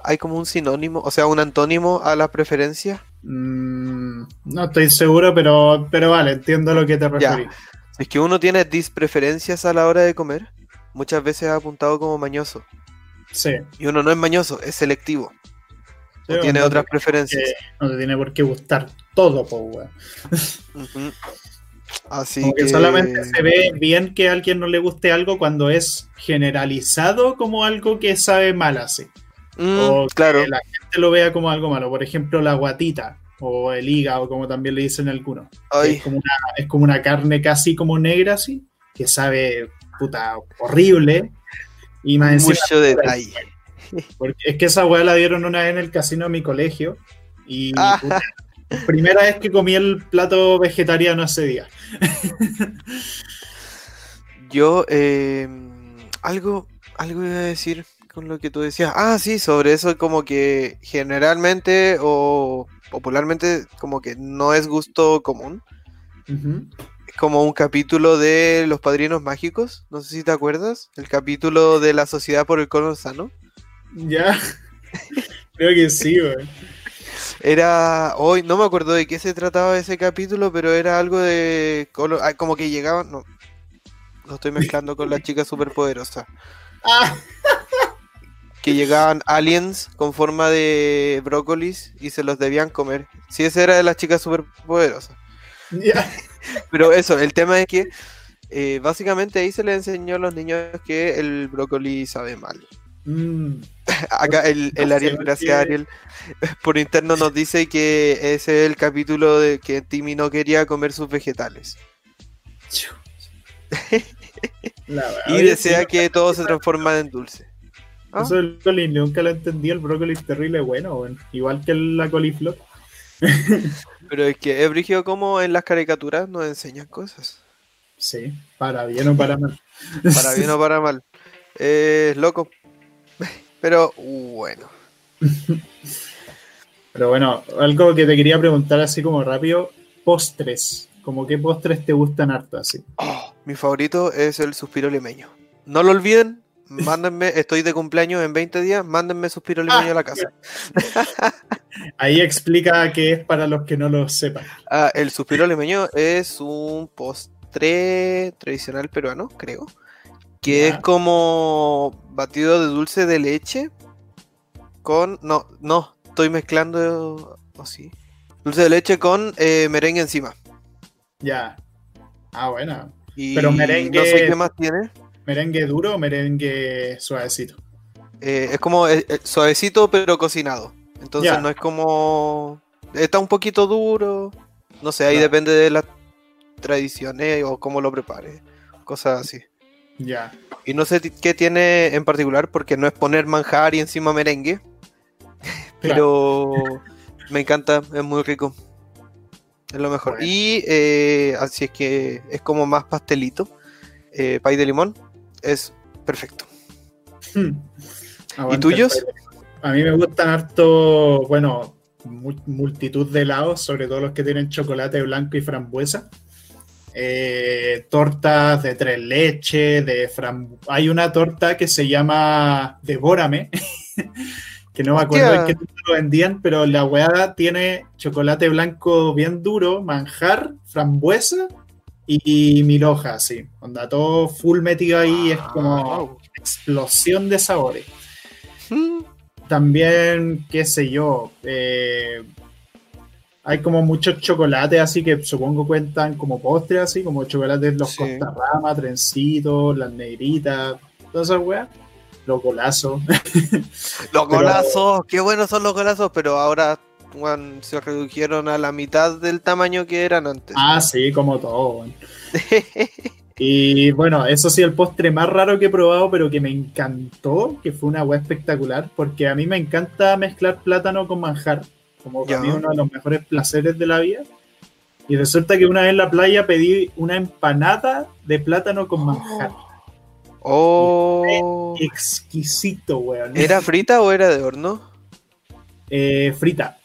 S2: Hay como un sinónimo, o sea, un antónimo a las preferencias.
S1: Mm, no estoy seguro, pero, pero vale, entiendo lo que te referís.
S2: Es que uno tiene dispreferencias a la hora de comer, muchas veces es apuntado como mañoso.
S1: Sí.
S2: Y uno no es mañoso, es selectivo.
S1: Sí,
S2: o tiene
S1: no
S2: otras preferencias.
S1: que no te tiene por qué gustar todo, po, weón.
S2: Así
S1: Como que
S2: que
S1: solamente se ve bien que a alguien no le guste algo cuando es generalizado como algo que sabe mal así.
S2: Mm,
S1: o que
S2: claro.
S1: la gente lo vea como algo malo. Por ejemplo, la guatita o el hígado, como también le dicen algunos. que Es como, una, es como una carne casi como negra, así, que sabe puta horrible. Y más encima,
S2: mucho detalle.
S1: porque es que esa weá la dieron una vez en el casino de mi colegio. Y
S2: Ah.
S1: puta, primera vez que comí el plato vegetariano ese día.
S2: Yo, eh, algo, algo iba a decir con lo que tú decías. Ah, sí, sobre eso, como que generalmente o popularmente, como que no es gusto común. Es como un capítulo de Los Padrinos Mágicos. No sé si te acuerdas. El capítulo de la Sociedad por el Colon Sano.
S1: Ya. Creo que sí, güey.
S2: Era. Hoy no me acuerdo de qué se trataba ese capítulo, pero era algo de. ah, Como que llegaban. No. Lo estoy mezclando con la chica superpoderosa.
S1: Ah,
S2: que llegaban aliens con forma de brócolis y se los debían comer. Sí, esa era de las chicas superpoderosas.
S1: ya.
S2: Pero eso, el tema es que eh, básicamente ahí se les enseñó a los niños que el brócoli sabe mal.
S1: Mm,
S2: Acá el, el Ariel, gracias Ariel, por interno nos dice que ese es el capítulo de que Timmy no quería comer sus vegetales. Y desea que todo se transforma en dulce. Ah,
S1: Eso del brócoli nunca lo entendí. El brócoli es terrible bueno, güey. Igual que la coliflor.
S2: Pero es que es brígido como en las caricaturas nos enseñan cosas.
S1: Sí, para bien o para mal.
S2: Para bien o para mal. Es loco. Pero bueno.
S1: Pero bueno, algo que te quería preguntar así como rápido, postres. Como qué postres te gustan harto así.
S2: Oh, mi favorito es el suspiro limeño. No lo olviden. Mándenme, estoy de cumpleaños en 20 días. Mándenme suspiro limeño a la casa.
S1: Ahí explica qué es para los que no lo sepan.
S2: Ah, el suspiro limeño es un postre tradicional peruano, creo. Que es como batido de dulce de leche con. No, no, estoy mezclando. ¿O sí? Dulce de leche con eh, merengue encima.
S1: Ya. Ah, bueno.
S2: Y
S1: Pero merengue-
S2: No sé qué más tiene.
S1: ¿Merengue duro o merengue suavecito?
S2: Eh, es como eh, eh, suavecito pero cocinado. Entonces no es como... Está un poquito duro. No sé, ahí depende de las tradiciones o cómo lo prepare. Cosas así.
S1: Ya.
S2: Y no sé qué tiene en particular porque no es poner manjar y encima merengue. Pero me encanta, es muy rico. Es lo mejor.
S1: Bueno.
S2: Y eh, así es que es como más pastelito. Eh, pay de limón es perfecto.
S1: Hmm. El
S2: tuyos?
S1: baile. A mí me gustan harto, bueno, mu- multitud de helados, sobre todo los que tienen chocolate blanco y frambuesa. Eh, tortas de tres leches, de fram... Hay una torta que se llama Devórame, que no me acuerdo en qué lo vendían, pero la weá tiene chocolate blanco bien duro, manjar, frambuesa y mil hojas, sí. Onda, todo full metido ahí, es como
S2: Wow.
S1: explosión de sabores.
S2: Mm,
S1: también, qué sé yo, eh, hay como muchos chocolates así que supongo cuentan como postres así, como chocolates los
S2: Sí.
S1: costarrama, trencitos, las negritas, todas esas weas. Los golazos.
S2: Los golazos, qué buenos son los golazos, pero ahora se redujeron a la mitad del tamaño que eran antes.
S1: ah, sí, como todo. Y bueno, eso sí, el postre más raro que he probado, pero que me encantó, que fue una wea espectacular, porque a mí me encanta mezclar plátano con manjar, como para mí uno de los mejores placeres de la vida. Y resulta que una vez en la playa pedí una empanada de plátano con manjar.
S2: Oh,
S1: Exquisito, weón.
S2: ¿era frita o era de horno?
S1: Eh, frita.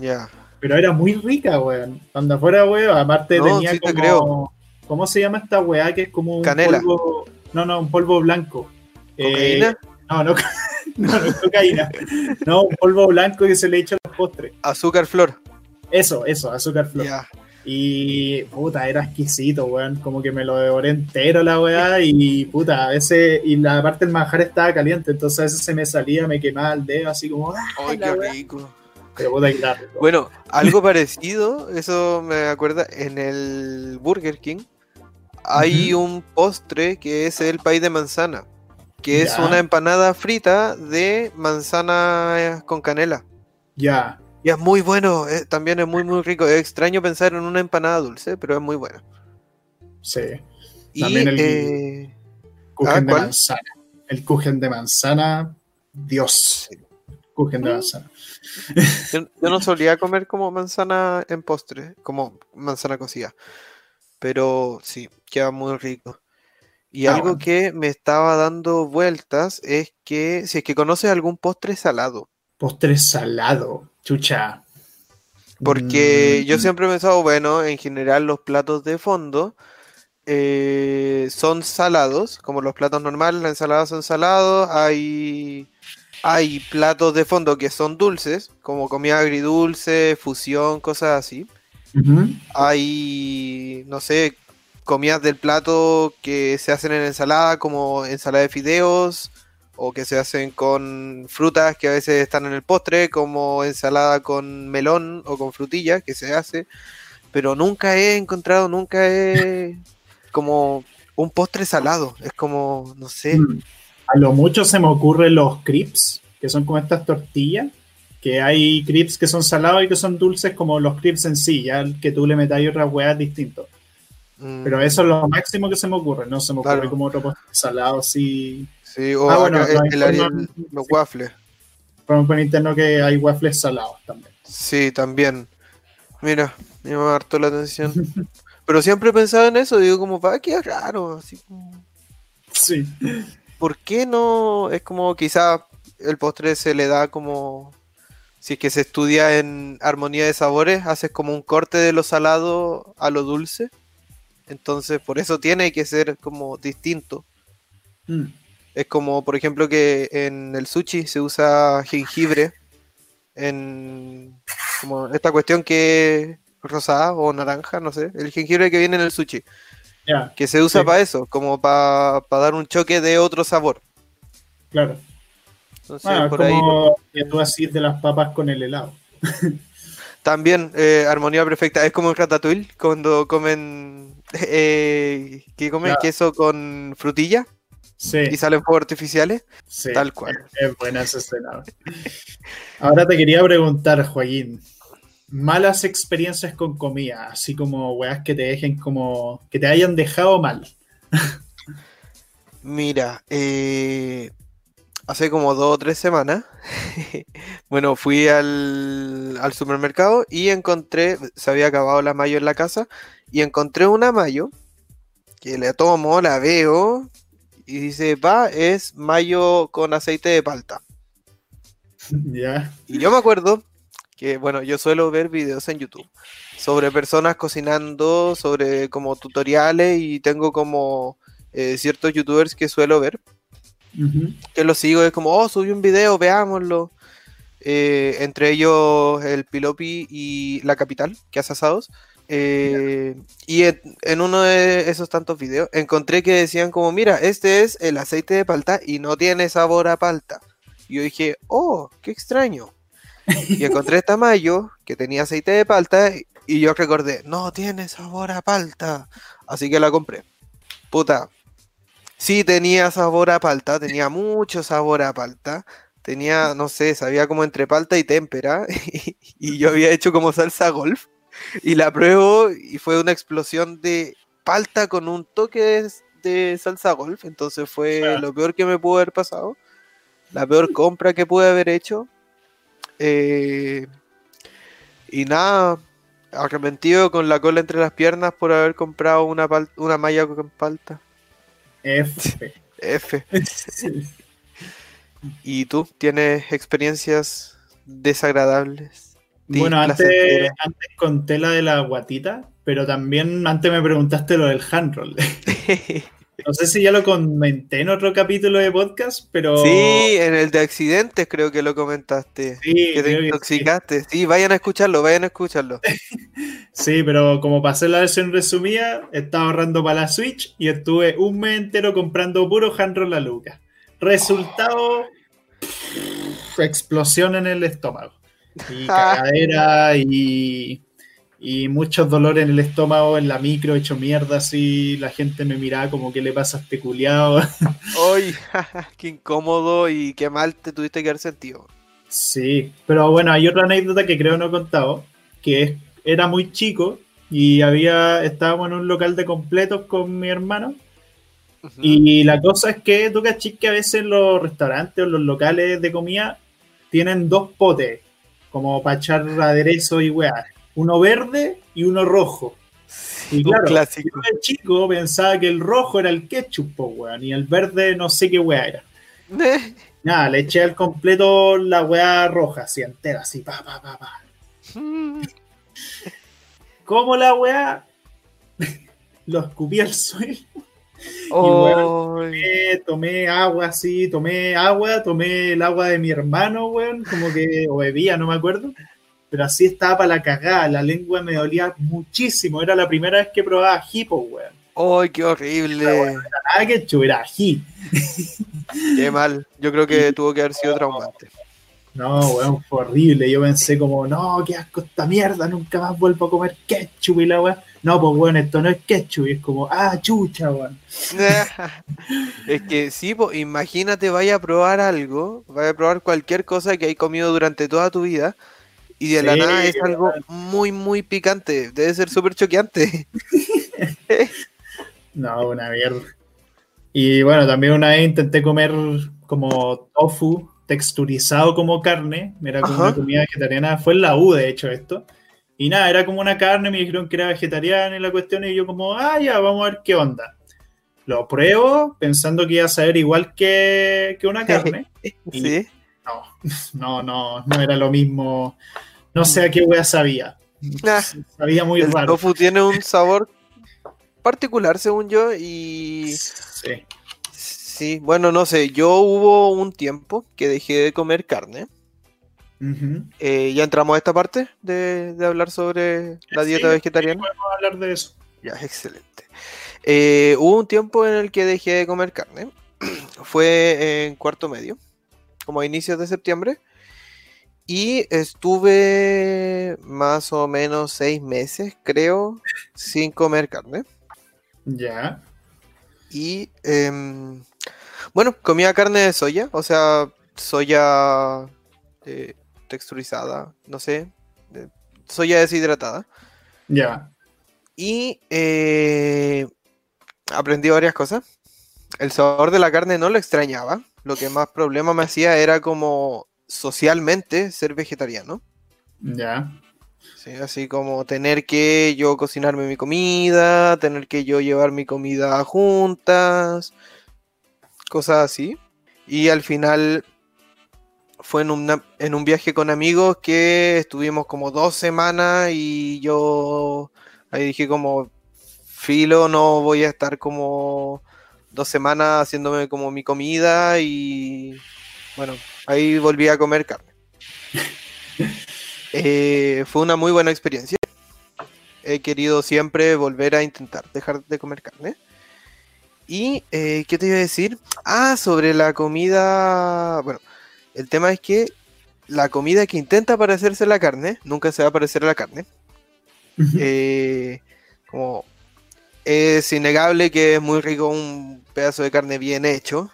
S2: Ya.
S1: Pero era muy rica, weón. Cuando afuera, weón, aparte
S2: No,
S1: tenía
S2: sí te
S1: como...
S2: creo.
S1: ¿Cómo se llama esta weá que es como un
S2: Canela.
S1: polvo... No, no, un polvo blanco. Eh,
S2: ¿Cocaína?
S1: no, no, no, no es cocaína. No, un polvo blanco que se le echa a los postres.
S2: Azúcar flor.
S1: Eso, eso, azúcar flor. Y puta, era exquisito, weón. Como que me lo devoré entero la weá. Y puta, a veces, y la parte del manjar estaba caliente, entonces a veces se me salía, me quemaba el dedo, así como.
S2: Ay, qué
S1: weá!
S2: rico.
S1: Pero.
S2: Bueno, algo parecido, eso me acuerda, en el Burger King hay un postre que es el pay de manzana, que es una empanada frita de manzana con canela.
S1: Ya,
S2: Y es muy bueno, eh, también es muy muy rico. Es extraño pensar en una empanada dulce, pero es muy bueno.
S1: sí.
S2: Y
S1: También el-
S2: eh,
S1: Kuchen
S2: Ah,
S1: de manzana. El kuchen de manzana, Dios. Kuchen
S2: Mm.
S1: de manzana.
S2: yo, yo no solía comer como manzana en postre, como manzana cocida. Pero sí, queda muy rico. Y
S1: Ah,
S2: algo
S1: bueno.
S2: que me estaba dando vueltas es que si es que conoces algún postre salado.
S1: Postre salado, chucha.
S2: Porque yo
S1: Mm,
S2: siempre he pensado, bueno, en general los platos de fondo eh, son salados, como los platos normales, las ensaladas son salados, hay, hay platos de fondo que son dulces, como comida agridulce, fusión, cosas así. Hay, no sé, comidas del plato que se hacen en ensalada, como ensalada de fideos, o que se hacen con frutas que a veces están en el postre, como ensalada con melón o con frutilla, que se hace. Pero nunca he encontrado, nunca he como un postre salado. Es como, no sé.
S1: Mm. A lo mucho se me ocurren los crips, que son como estas tortillas, que hay crips que son salados y que son dulces como los crips en sí, ya que tú le metas otras weas distintos.
S2: mm,
S1: Pero eso es lo máximo que se me ocurre, no se me ocurre
S2: Claro.
S1: como otro postre salado así.
S2: Sí, o
S1: Ah, bueno,
S2: el, el los waffles.
S1: Por por interno que hay waffles salados también.
S2: Sí, también. Mira, me llama harto la atención. Pero siempre he pensado en eso, digo como, va, qué raro, así como,
S1: Sí.
S2: ¿Por qué no? Es como quizá el postre se le da como, si es que se estudia en armonía de sabores, haces como un corte de lo salado a lo dulce. Entonces, por eso tiene que ser como distinto.
S1: Mm.
S2: Es como, por ejemplo, que en el sushi se usa jengibre en como esta cuestión que es rosada o naranja, no sé, el jengibre que viene en el sushi, Que se usa
S1: Sí.
S2: para eso, como para dar un choque de otro sabor.
S1: claro.
S2: Entonces,
S1: Bueno,
S2: por ahí
S1: como que tú así de las papas con el helado.
S2: también eh, armonía perfecta, es como en Ratatouille cuando comen eh, que comen queso con frutilla
S1: Sí.
S2: y salen fuegos artificiales.
S1: Sí,
S2: Tal cual.
S1: Es buena esa escena. Ahora te quería preguntar, Joaquín. Malas experiencias con comida, así como weas que te dejen como. que te hayan dejado mal.
S2: Mira, eh, hace como dos o tres semanas, bueno, fui al, al supermercado y encontré, se había acabado la mayo en la casa, y encontré una mayo que la tomo, la veo, y dice, va, es mayo con aceite de palta.
S1: ya.
S2: Y yo me acuerdo que, bueno, yo suelo ver videos en YouTube sobre personas cocinando, sobre como tutoriales, y tengo como eh, ciertos youtubers que suelo ver que lo sigo, es como, oh, subí un video, veámoslo. Eh, entre ellos el Pilopi y La Capital, que hace asados. Eh, y en, en uno de esos tantos videos encontré que decían como, mira, este es el aceite de palta y no tiene sabor a palta. Y yo dije, oh, qué extraño. Y encontré esta mayo que tenía aceite de palta y yo recordé, no tiene sabor a palta. Así que la compré. Puta. Sí tenía sabor a palta, tenía mucho sabor a palta. Tenía, no sé, sabía como entre palta y témpera. y yo había hecho como salsa golf. Y la pruebo y fue una explosión de palta con un toque de, salsa golf. Entonces fue lo peor que me pudo haber pasado. La peor compra que pude haber hecho. Eh, y nada, arrepentido con la cola entre las piernas por haber comprado una, una malla con palta.
S1: F.
S2: F. ¿Y tú tienes experiencias desagradables?
S1: Bueno, antes, antes conté la de la guatita, pero también antes me preguntaste lo del handroll. No sé si ya lo comenté en otro capítulo de podcast, pero.
S2: Sí, en el de accidentes creo que lo comentaste. Sí, que te intoxicaste. Sí. vayan a escucharlo, vayan a escucharlo.
S1: sí, pero como pasé la versión resumida, estaba ahorrando para la Switch y estuve un mes entero comprando puro handroll la Luca. Resultado. explosión en el estómago. Y cagadera y y muchos dolores en el estómago, en la micro, hecho mierda así, la gente me miraba como que le pasa a este culiado.
S2: ¡Ay! ¡Qué incómodo y qué mal te tuviste que haber sentido!
S1: Sí, pero bueno, hay otra anécdota que creo no he contado, que era muy chico y había, estábamos en un local de completos con mi hermano. Y la cosa es que tú cachis que a veces los restaurantes o los locales de comida tienen dos potes, como para echar aderezo y weá uno verde y uno rojo. y claro, clásico. el chico pensaba que el rojo era el ketchup, po, weón, y el verde no sé qué weá era. Nada, le eché al completo la weá roja, así entera, así, pa, pa, pa, pa. Como la weá lo escupí al suelo. Y tomé, agua así, tomé agua, tomé el agua de mi hermano, weón, como que, o bebía, no me acuerdo pero así estaba para la cagada, la lengua me dolía muchísimo, era la primera vez que probaba hipo, weón.
S2: ¡Ay, qué horrible!
S1: nada que era ají.
S2: Qué mal, yo creo que tuvo que haber sido traumante.
S1: No, weón, fue horrible. Yo pensé como, no, qué asco esta mierda, nunca más vuelvo a comer ketchup y la weón. No, pues weón, esto no es ketchup, y es como, ah, chucha, weón.
S2: es que sí, pues imagínate, vaya a probar algo, vaya a probar cualquier cosa que hay comido durante toda tu vida y de la nada es algo muy, muy picante. Debe ser súper choqueante.
S1: no, una mierda. Y bueno, también una vez intenté comer como tofu texturizado como carne. Era como una comida vegetariana. Fue en la U, de hecho, esto. Y nada, era como una carne. Me dijeron que era vegetariana y la cuestión. Y yo, como, ah, ya, vamos a ver qué onda. Lo pruebo pensando que iba a saber igual que, que una carne.
S2: sí.
S1: No, no, no, no era lo mismo. No sé a qué wea sabía. Ah. sabía muy
S2: el
S1: raro.
S2: tofu tiene un sabor particular, según yo, y.
S1: Sí.
S2: Sí, bueno, no sé. Yo hubo un tiempo que dejé de comer carne. Eh, ya entramos a esta parte de, hablar sobre la dieta vegetariana.
S1: Podemos hablar de eso.
S2: Ya, excelente. Eh, hubo un tiempo en el que dejé de comer carne. Fue en cuarto medio, como a inicios de septiembre. Y estuve más o menos seis meses, creo, sin comer carne.
S1: Ya.
S2: Y em, bueno, comía carne de soya, o sea, soya eh, texturizada, no sé, soya deshidratada.
S1: Ya.
S2: Y eh, aprendí varias cosas. El sabor de la carne no lo extrañaba. Lo que más problema me hacía era como socialmente ser vegetariano.
S1: Ya.
S2: Sí, así como tener que yo cocinarme mi comida, tener que yo llevar mi comida juntas, cosas así. Y al final fue en, en un viaje con amigos que estuvimos como dos semanas y yo ahí dije como, filo, no voy a estar como dos semanas haciéndome como mi comida y bueno, ahí volví a comer carne. Eh, fue una muy buena experiencia. He querido siempre volver a intentar dejar de comer carne. Y, eh, ¿qué te iba a decir? Ah, sobre la comida. Bueno, El tema es que la comida que intenta parecerse a la carne, nunca se va a parecer a la carne. Eh, como es innegable que es muy rico un pedazo de carne bien hecho.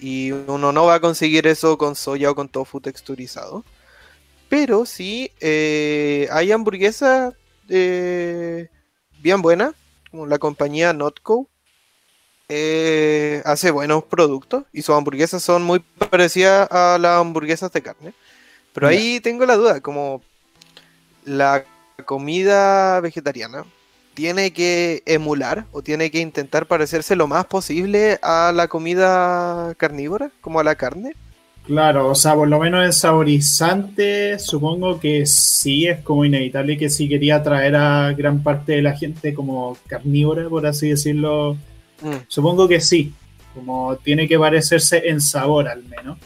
S2: Y uno no va a conseguir eso con soya o con tofu texturizado. Pero sí eh, hay hamburguesas eh, bien buenas, como la compañía Notco. Eh, hace buenos productos y sus hamburguesas son muy parecidas a las hamburguesas de carne. Pero ahí tengo la duda, como la comida vegetariana tiene que emular o tiene que intentar parecerse lo más posible a la comida carnívora, como a la carne.
S1: Claro, o sea, por lo menos en saborizante, supongo que sí, es como inevitable que sí quería atraer a gran parte de la gente como carnívora, por así decirlo. Mm. Supongo que sí, como tiene que parecerse en sabor al menos.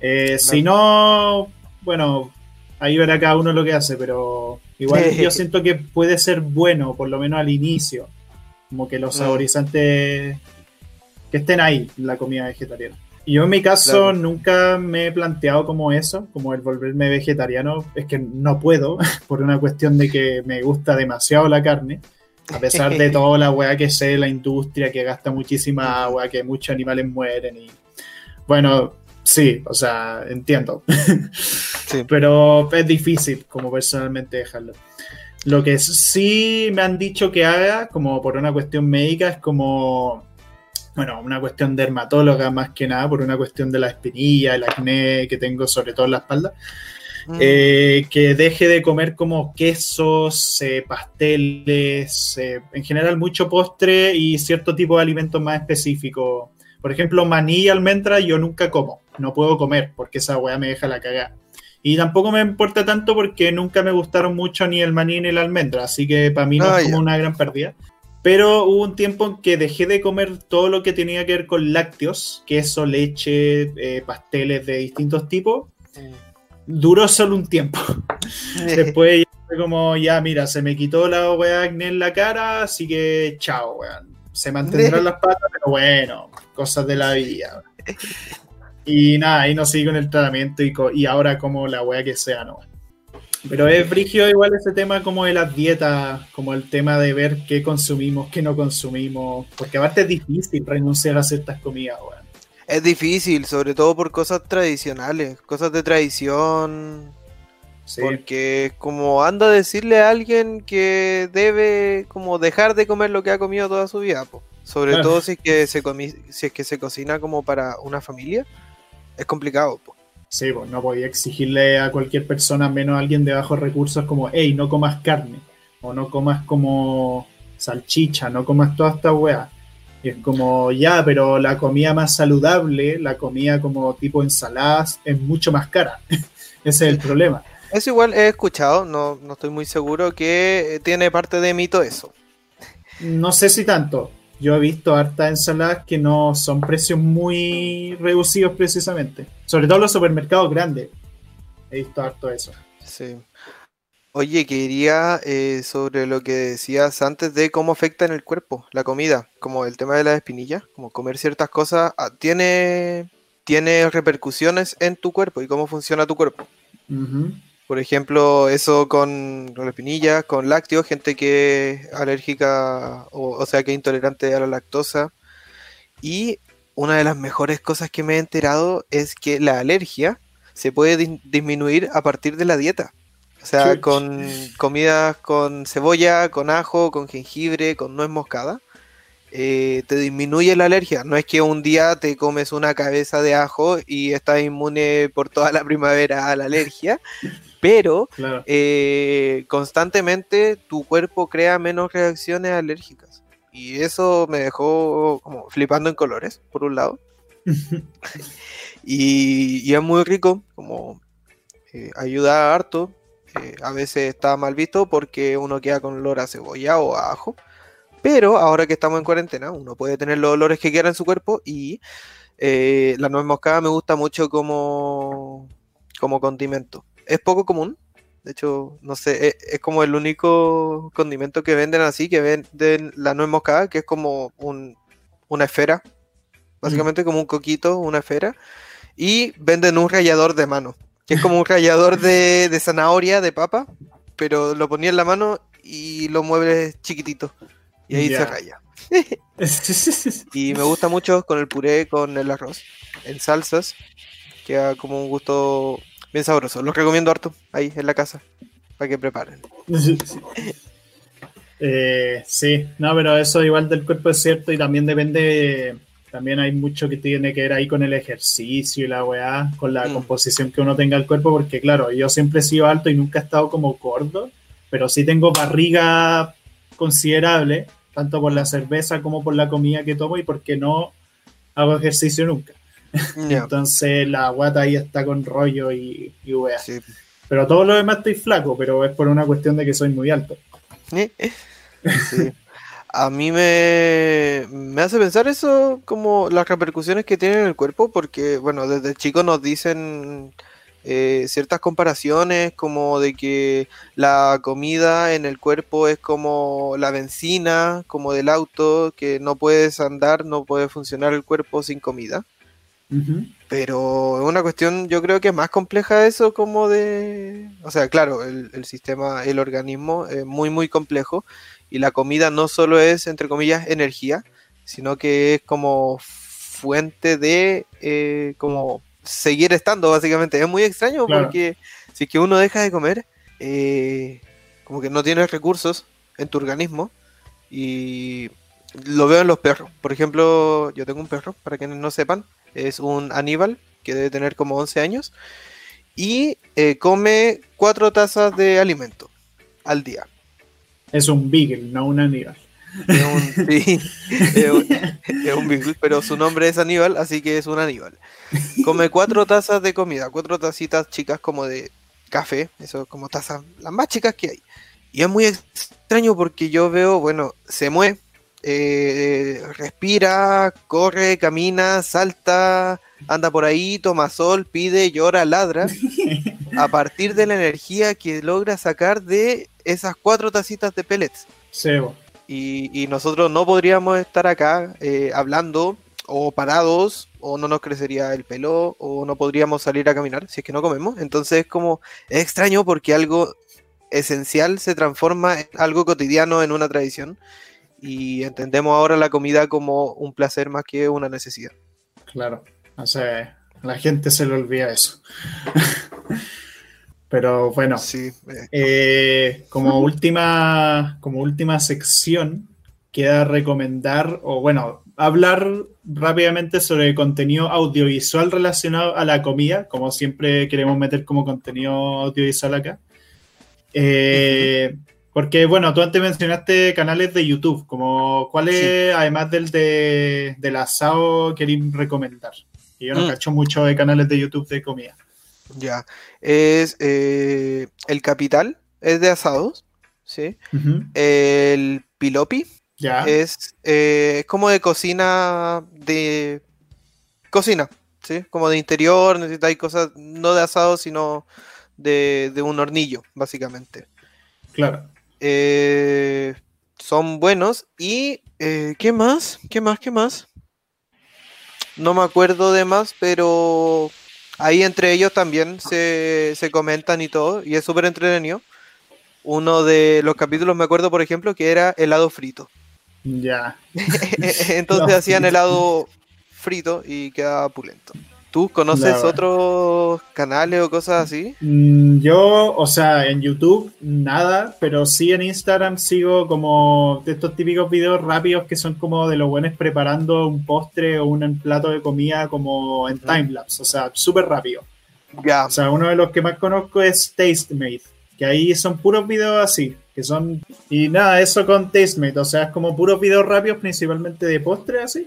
S1: Eh, si no, bueno, ahí verá cada uno lo que hace, pero igual yo siento que puede ser bueno, por lo menos al inicio, como que los mm. saborizantes que estén ahí en la comida vegetariana. Yo en mi caso nunca me he planteado como eso, como el volverme vegetariano. Es que no puedo, por una cuestión de que me gusta demasiado la carne. A pesar de toda la weá que sé, la industria que gasta muchísima agua, que muchos animales mueren y... Bueno, sí, o sea, entiendo. Pero es difícil como personalmente dejarlo. Lo que sí me han dicho que haga, como por una cuestión médica, es como bueno, una cuestión dermatóloga más que nada, por una cuestión de la espinilla, el acné que tengo sobre todo en la espalda, mm. eh, que deje de comer como quesos, eh, pasteles, eh, en general mucho postre y cierto tipo de alimentos más específicos. Por ejemplo, maní y almendra yo nunca como, no puedo comer porque esa weá me deja la cagada. Y tampoco me importa tanto porque nunca me gustaron mucho ni el maní ni la almendra, así que para mí no ah, es como una gran pérdida. Pero hubo un tiempo en que dejé de comer todo lo que tenía que ver con lácteos, queso, leche, eh, pasteles de distintos tipos. Duró solo un tiempo. Después ya fue como, ya mira, se me quitó la weá acné en la cara, así que chao, weón. Se mantendrán las patas, pero bueno, cosas de la vida. Y nada, ahí no sigo en el tratamiento y, y ahora como la weá que sea, no. Pero es frigio igual ese tema como de las dietas, como el tema de ver qué consumimos, qué no consumimos, porque aparte es difícil renunciar a ciertas comidas, weón.
S2: Es difícil, sobre todo por cosas tradicionales, cosas de tradición. Porque como anda a decirle a alguien que debe como dejar de comer lo que ha comido toda su vida, sobre todo si es, que se si es que se cocina como para una familia, es complicado. Po.
S1: Sí, pues no podía exigirle a cualquier persona, menos a alguien de bajos recursos, como, hey, no comas carne, o no comas como salchicha, no comas toda esta weá. Y es como, ya, pero la comida más saludable, la comida como tipo ensaladas, es mucho más cara. Ese es el problema.
S2: Eso igual he escuchado, no, no estoy muy seguro, que tiene parte de mito eso.
S1: No sé si tanto. Yo he visto hartas ensaladas que no son precios muy reducidos precisamente. Sobre todo los supermercados grandes. He visto harto eso.
S2: Sí. Oye, quería eh, sobre lo que decías antes de cómo afecta en el cuerpo la comida, como el tema de la espinilla, como comer ciertas cosas, ah, tiene, tiene repercusiones en tu cuerpo y cómo funciona tu cuerpo. Por ejemplo, eso con, con la espinilla, con lácteos, gente que es alérgica o, sea que es intolerante a la lactosa. Y una de las mejores cosas que me he enterado es que la alergia se puede disminuir a partir de la dieta. O sea, con comidas con cebolla, con ajo, con jengibre, con nuez moscada. Eh, te disminuye la alergia. No es que un día te comes una cabeza de ajo y estás inmune por toda la primavera a la alergia, pero eh, constantemente tu cuerpo crea menos reacciones alérgicas. Y eso me dejó como flipando en colores, por un lado. y, es muy rico, como eh, ayuda harto. Eh, a veces está mal visto porque uno queda con olor a cebolla o a ajo. Pero ahora que estamos en cuarentena, uno puede tener los olores que quiera en su cuerpo y la nuez moscada me gusta mucho como, como condimento es poco común. De hecho, no sé, e, es, como el único condimento que venden así, que venden la nuez moscada, que es como una esfera, básicamente como un coquito, una esfera. Y venden un rallador de mano, que es como un rallador de, de zanahoria, de papa, pero lo ponía en la mano y lo mueves chiquitito. Y ahí se
S1: Ya.
S2: raya. Y me gusta mucho con el puré, con el arroz, en salsas. Queda como un gusto bien sabroso. Los recomiendo harto ahí en la casa para que preparen.
S1: Eh, sí, no, pero eso igual del cuerpo es cierto y también depende, también hay mucho que tiene que ver ahí con el ejercicio y la weá, con la
S2: Mm.
S1: composición que uno tenga el cuerpo, porque claro, yo siempre he sido alto y nunca he estado como gordo, pero sí tengo barriga considerable, tanto por la cerveza como por la comida que tomo y porque no hago ejercicio nunca. Entonces la guata ahí está con rollo y, y weá.
S2: sí.
S1: Pero todo lo demás estoy flaco, pero es por una cuestión de que soy muy alto.
S2: Sí. A mí me, me hace pensar eso como las repercusiones que tiene en el cuerpo, porque bueno, desde chicos nos dicen eh, ciertas comparaciones como de que la comida en el cuerpo es como la benzina, como del auto, que no puedes andar, no puede funcionar el cuerpo sin comida. Pero es una cuestión, yo creo que es más compleja eso como de... O sea, claro, el, el sistema, el organismo es muy, muy complejo y la comida no solo es, entre comillas, energía, sino que es como fuente de, eh, como seguir estando, básicamente. Es muy extraño
S1: Claro.
S2: porque si es que uno deja de comer, eh, como que no tienes recursos en tu organismo y lo veo en los perros. Por ejemplo, yo tengo un perro, para quienes no sepan, es un Aníbal que debe tener como 11 años y eh, come cuatro tazas de alimento al día.
S1: Es un beagle, no un aníbal.
S2: Es un, sí, es un- es un beagle, pero su nombre es Aníbal, así que es un Aníbal. Come cuatro tazas de comida, cuatro tacitas chicas como de café, eso como tazas las más chicas que hay. Y es muy extraño porque yo veo, bueno, se mueve, eh, respira, corre, camina, salta, anda por ahí, toma sol, pide, llora, ladra, a partir de la energía que logra sacar de esas cuatro tacitas de pellets.
S1: Sebo.
S2: Y, nosotros no podríamos estar acá eh, hablando o parados o no nos crecería el pelo o no podríamos salir a caminar si es que no comemos. Entonces es como es extraño porque algo esencial se transforma en algo cotidiano en una tradición y entendemos ahora la comida como un placer más que una necesidad.
S1: Claro. O la gente se le olvida eso. Pero bueno,
S2: Sí, eh,
S1: eh, como última, como última sección, queda recomendar, o bueno, hablar rápidamente sobre contenido audiovisual relacionado a la comida, como siempre queremos meter como contenido audiovisual acá. Eh, Porque, bueno, tú antes mencionaste canales de YouTube, como cuáles, además del de, del asado, queréis recomendar. Y yo no
S2: Mm.
S1: cacho mucho de canales de YouTube de comida.
S2: Ya. Es eh, el capital, es de asados, ¿sí? El pilopi,
S1: Ya.
S2: es, eh, es como de cocina de cocina, ¿sí? Como de interior, necesitáis cosas no de asado, sino de, de un hornillo, básicamente.
S1: Claro.
S2: Eh, son buenos y eh, ¿qué más? ¿Qué más? ¿Qué más? No me acuerdo de más, pero ahí entre ellos también se, se comentan y todo, y es súper entretenido. Uno de los capítulos me acuerdo, por ejemplo, que era helado frito.
S1: Ya.
S2: Entonces
S1: No,
S2: hacían helado frito y quedaba pulento. ¿Tú conoces otros canales o cosas así?
S1: Mm, Yo, o sea, en YouTube nada, pero sí en Instagram sigo como de estos típicos videos rápidos que son como de los buenos preparando un postre o un plato de comida como en timelapse, o sea, súper rápido.
S2: Ya,
S1: O sea, uno de los que más conozco es Tastemade, que ahí son puros videos así, que son... Y nada, eso con Tastemade, o sea, es como puros videos rápidos, principalmente de postre así,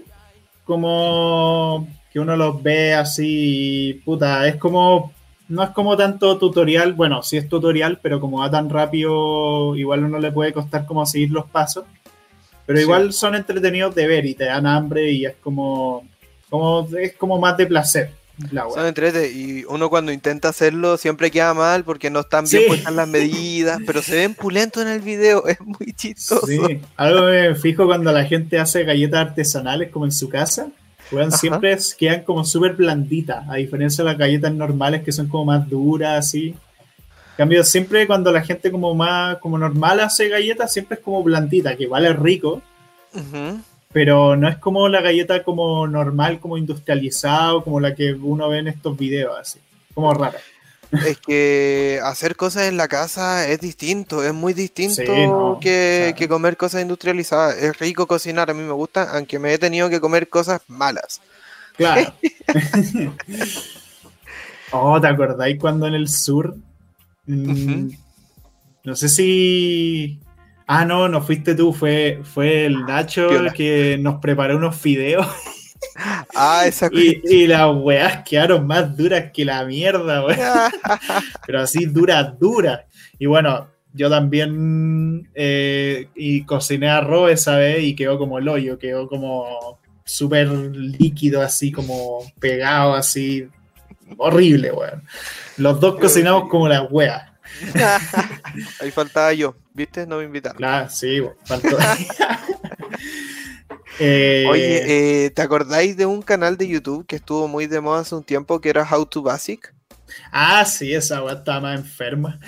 S1: como que uno los ve así, puta, es como... No es como tanto tutorial, bueno, sí es tutorial, pero como va tan rápido, igual uno le puede costar como seguir los pasos. Pero
S2: Sí.
S1: igual son entretenidos de ver y te dan hambre y es como, como es como más de placer. La
S2: son entrete y uno cuando intenta hacerlo siempre queda mal porque no están bien
S1: Sí.
S2: puestas las medidas, pero se ven pulentos en el video, es muy chistoso.
S1: Sí, algo me fijo cuando la gente hace galletas artesanales como en su casa weón, siempre quedan como súper blanditas, a diferencia de las galletas normales que son como más duras, así. En cambio, siempre cuando la gente como más, como normal hace galletas, siempre es como blandita, que es rico, pero no es como la galleta como normal, como industrializada, como la que uno ve en estos videos, así. Como rara.
S2: Es que hacer cosas en la casa es distinto, es muy distinto
S1: Sí, no,
S2: que,
S1: claro.
S2: que comer cosas industrializadas. Es rico cocinar, a mí me gusta, aunque me he tenido que comer cosas malas.
S1: Claro. oh, ¿te acordáis cuando en el sur? mm. No sé si. Ah, no, no fuiste tú, fue, fue el Nacho
S2: Piola.
S1: el que nos preparó unos fideos
S2: Ah, esa
S1: y, y las weas quedaron más duras que la mierda, weón. Pero así duras, duras. Y bueno, yo también eh, y cociné arroz esa vez y quedó como el hoyo, quedó como súper líquido, así como pegado, así horrible, weón. Los dos cocinamos como las weas.
S2: Ahí faltaba yo, ¿viste? No me invitaron.
S1: Claro, sí, faltó. Eh,
S2: Oye, eh, ¿te acordáis de un canal de YouTube que estuvo muy de moda hace un tiempo que era How to Basic?
S1: Ah, sí, esa wea estaba más enferma.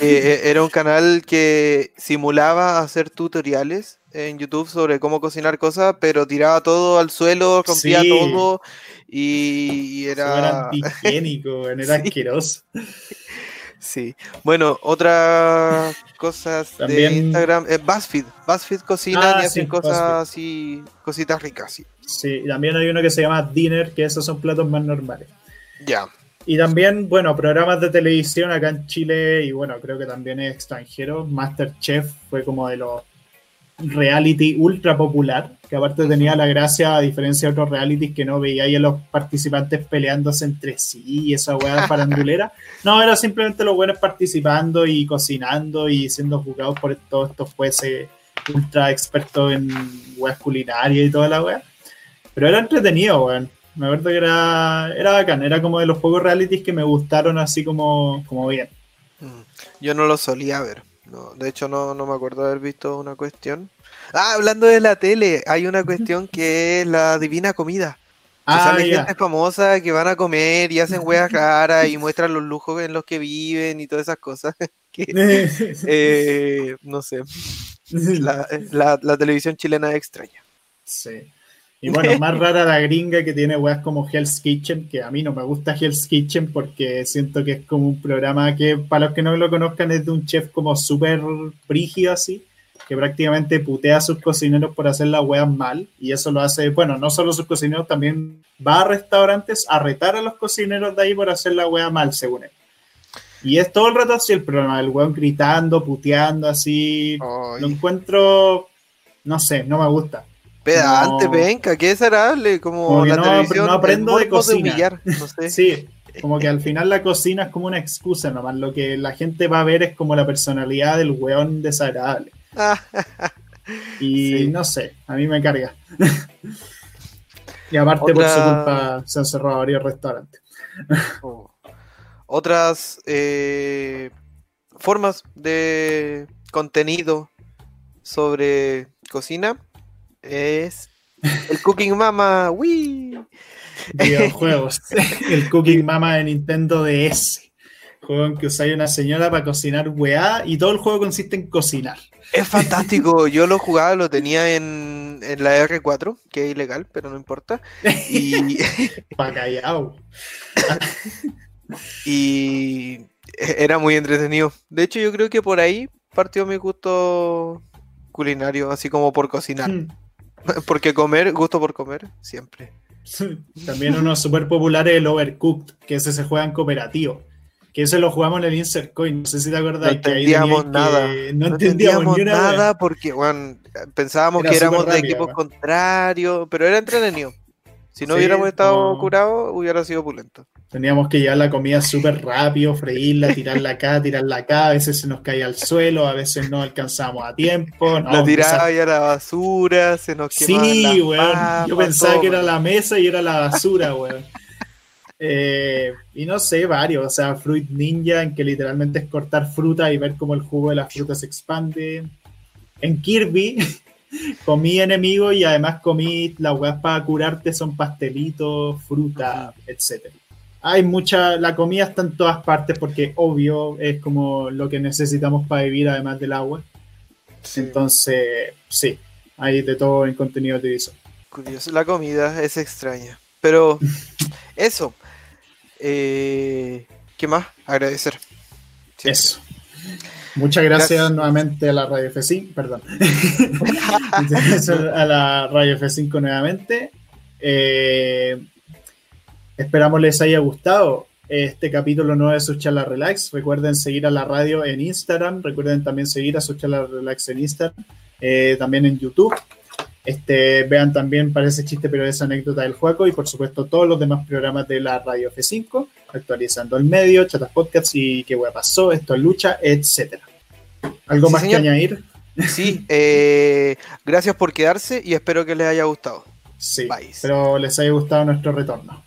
S2: Eh, era un canal que simulaba hacer tutoriales en YouTube sobre cómo cocinar cosas, pero tiraba todo al suelo, rompía
S1: Sí.
S2: todo y, y
S1: Era
S2: era...
S1: antihigiénico, era
S2: Sí.
S1: asqueroso.
S2: Sí. Bueno, otras cosas de Instagram. eh, BuzzFeed. BuzzFeed cocina
S1: Ah,
S2: y hacen
S1: sí,
S2: cosas así, cositas ricas, sí.
S1: Sí, y también hay uno que se llama Dinner, que esos son platos más normales.
S2: Ya.
S1: Y también, bueno, programas de televisión acá en Chile y bueno, creo que también es extranjero. Masterchef fue como de los reality ultra popular, que aparte tenía la gracia, a diferencia de otros realities que no veía ahí a los participantes peleándose entre sí y esa weá farandulera. No, era simplemente los buenos participando y cocinando y siendo juzgados por todos estos jueces ultra expertos en weas culinarias y toda la wea. Pero era entretenido, weón. Me acuerdo que era, era bacán, era como de los pocos realities que me gustaron así como, como bien.
S2: Mm. Yo no lo solía ver. No, de hecho, no, no me acuerdo haber visto una cuestión. Ah, hablando de la tele, hay una cuestión que es la divina comida. Que
S1: Ah,
S2: sale gente famosa que van a comer y hacen weas raras y muestran los lujos en los que viven y todas esas cosas. que, eh, no sé, la, la- la televisión chilena es extraña.
S1: Sí. Y bueno, más rara la gringa que tiene weas como Hell's Kitchen, que a mí no me gusta Hell's Kitchen porque siento que es como un programa que, para los que no lo conozcan, es de un chef como súper brígido así, que prácticamente putea a sus cocineros por hacer las weas mal. Y eso lo hace, bueno, no solo sus cocineros, también va a restaurantes a retar a los cocineros de ahí por hacer la wea mal, según él. Y es todo el rato así el programa, el weón gritando, puteando así. Lo encuentro, no sé, no me gusta.
S2: pedante,
S1: no.
S2: penca, qué desagradable, como,
S1: Como
S2: la
S1: no-
S2: televisión.
S1: no aprendo de cocina.
S2: humillar, no sé.
S1: Sí, como que al final la cocina es como una excusa nomás. Lo que la gente va a ver es como la personalidad del weón desagradable. Y
S2: Sí.
S1: no sé, a mí me carga. y aparte por su culpa se han cerrado varios restaurantes.
S2: Oh. Otras eh, formas de contenido sobre cocina es el Cooking Mama. ¡Wii!
S1: Videojuegos. El Cooking Mama de Nintendo DS. Juego en que usáis una señora para cocinar weá y todo el juego consiste en cocinar.
S2: Es fantástico. Yo lo jugaba, lo tenía en, en la R4, que es ilegal, pero no importa. Y, y era muy entretenido. De hecho, yo creo que por ahí partió mi gusto culinario, así como por cocinar. Porque comer, gusto por comer, siempre.
S1: También uno súper popular es el Overcooked, que ese se juega en cooperativo. Que ese lo jugamos en el Insert Coin. No sé si te
S2: No
S1: acuerdas. que ahí
S2: entendíamos
S1: que-
S2: nada.
S1: No,
S2: No
S1: entendíamos
S2: nada porque, bueno, pensábamos
S1: Era
S2: que éramos de equipos
S1: weón.
S2: contrarios, pero era entretenido. Si no
S1: Sí,
S2: hubiéramos estado curados, hubiera sido opulento.
S1: Teníamos que llevar la comida súper rápido, freírla, tirarla acá, tirarla acá. A veces se nos caía al suelo, a veces no alcanzábamos a tiempo. No,
S2: la tiraba
S1: empezaba-
S2: y a la basura, se nos quemaban
S1: Sí, weón. Yo pensaba
S2: todo,
S1: que era la mesa y era la basura, weón. Eh, y no sé, varios. O sea, Fruit Ninja, en que literalmente es cortar fruta y ver cómo el jugo de la fruta se expande. En Kirby, comí enemigo y además comí las weas para curarte son pastelitos, fruta, etcétera. Hay mucha, la comida está en todas partes porque obvio es como lo que necesitamos para vivir además del agua. Entonces, sí, hay de todo en contenido de.
S2: Curioso, la comida es extraña. Pero eso. Eh, ¿Qué más? Agradecer.
S1: Eso. Muchas gracias, nuevamente a la Radio F5, perdón. a la Radio F5 nuevamente. Eh, esperamos les haya gustado este capítulo nuevo de su charla relax. Recuerden seguir a la radio en Instagram. Recuerden también seguir a su charla relax en Instagram. Eh, también en YouTube. Este, vean también, parece chiste, pero esa anécdota del Juaco y por supuesto todos los demás programas de la Radio F5, actualizando el medio, chatas podcasts y qué hueá pasó, esto es lucha, etcétera. ¿Algo más que añadir?
S2: Sí, eh, gracias por quedarse y espero que les haya gustado.
S1: Sí, espero les haya gustado nuestro retorno.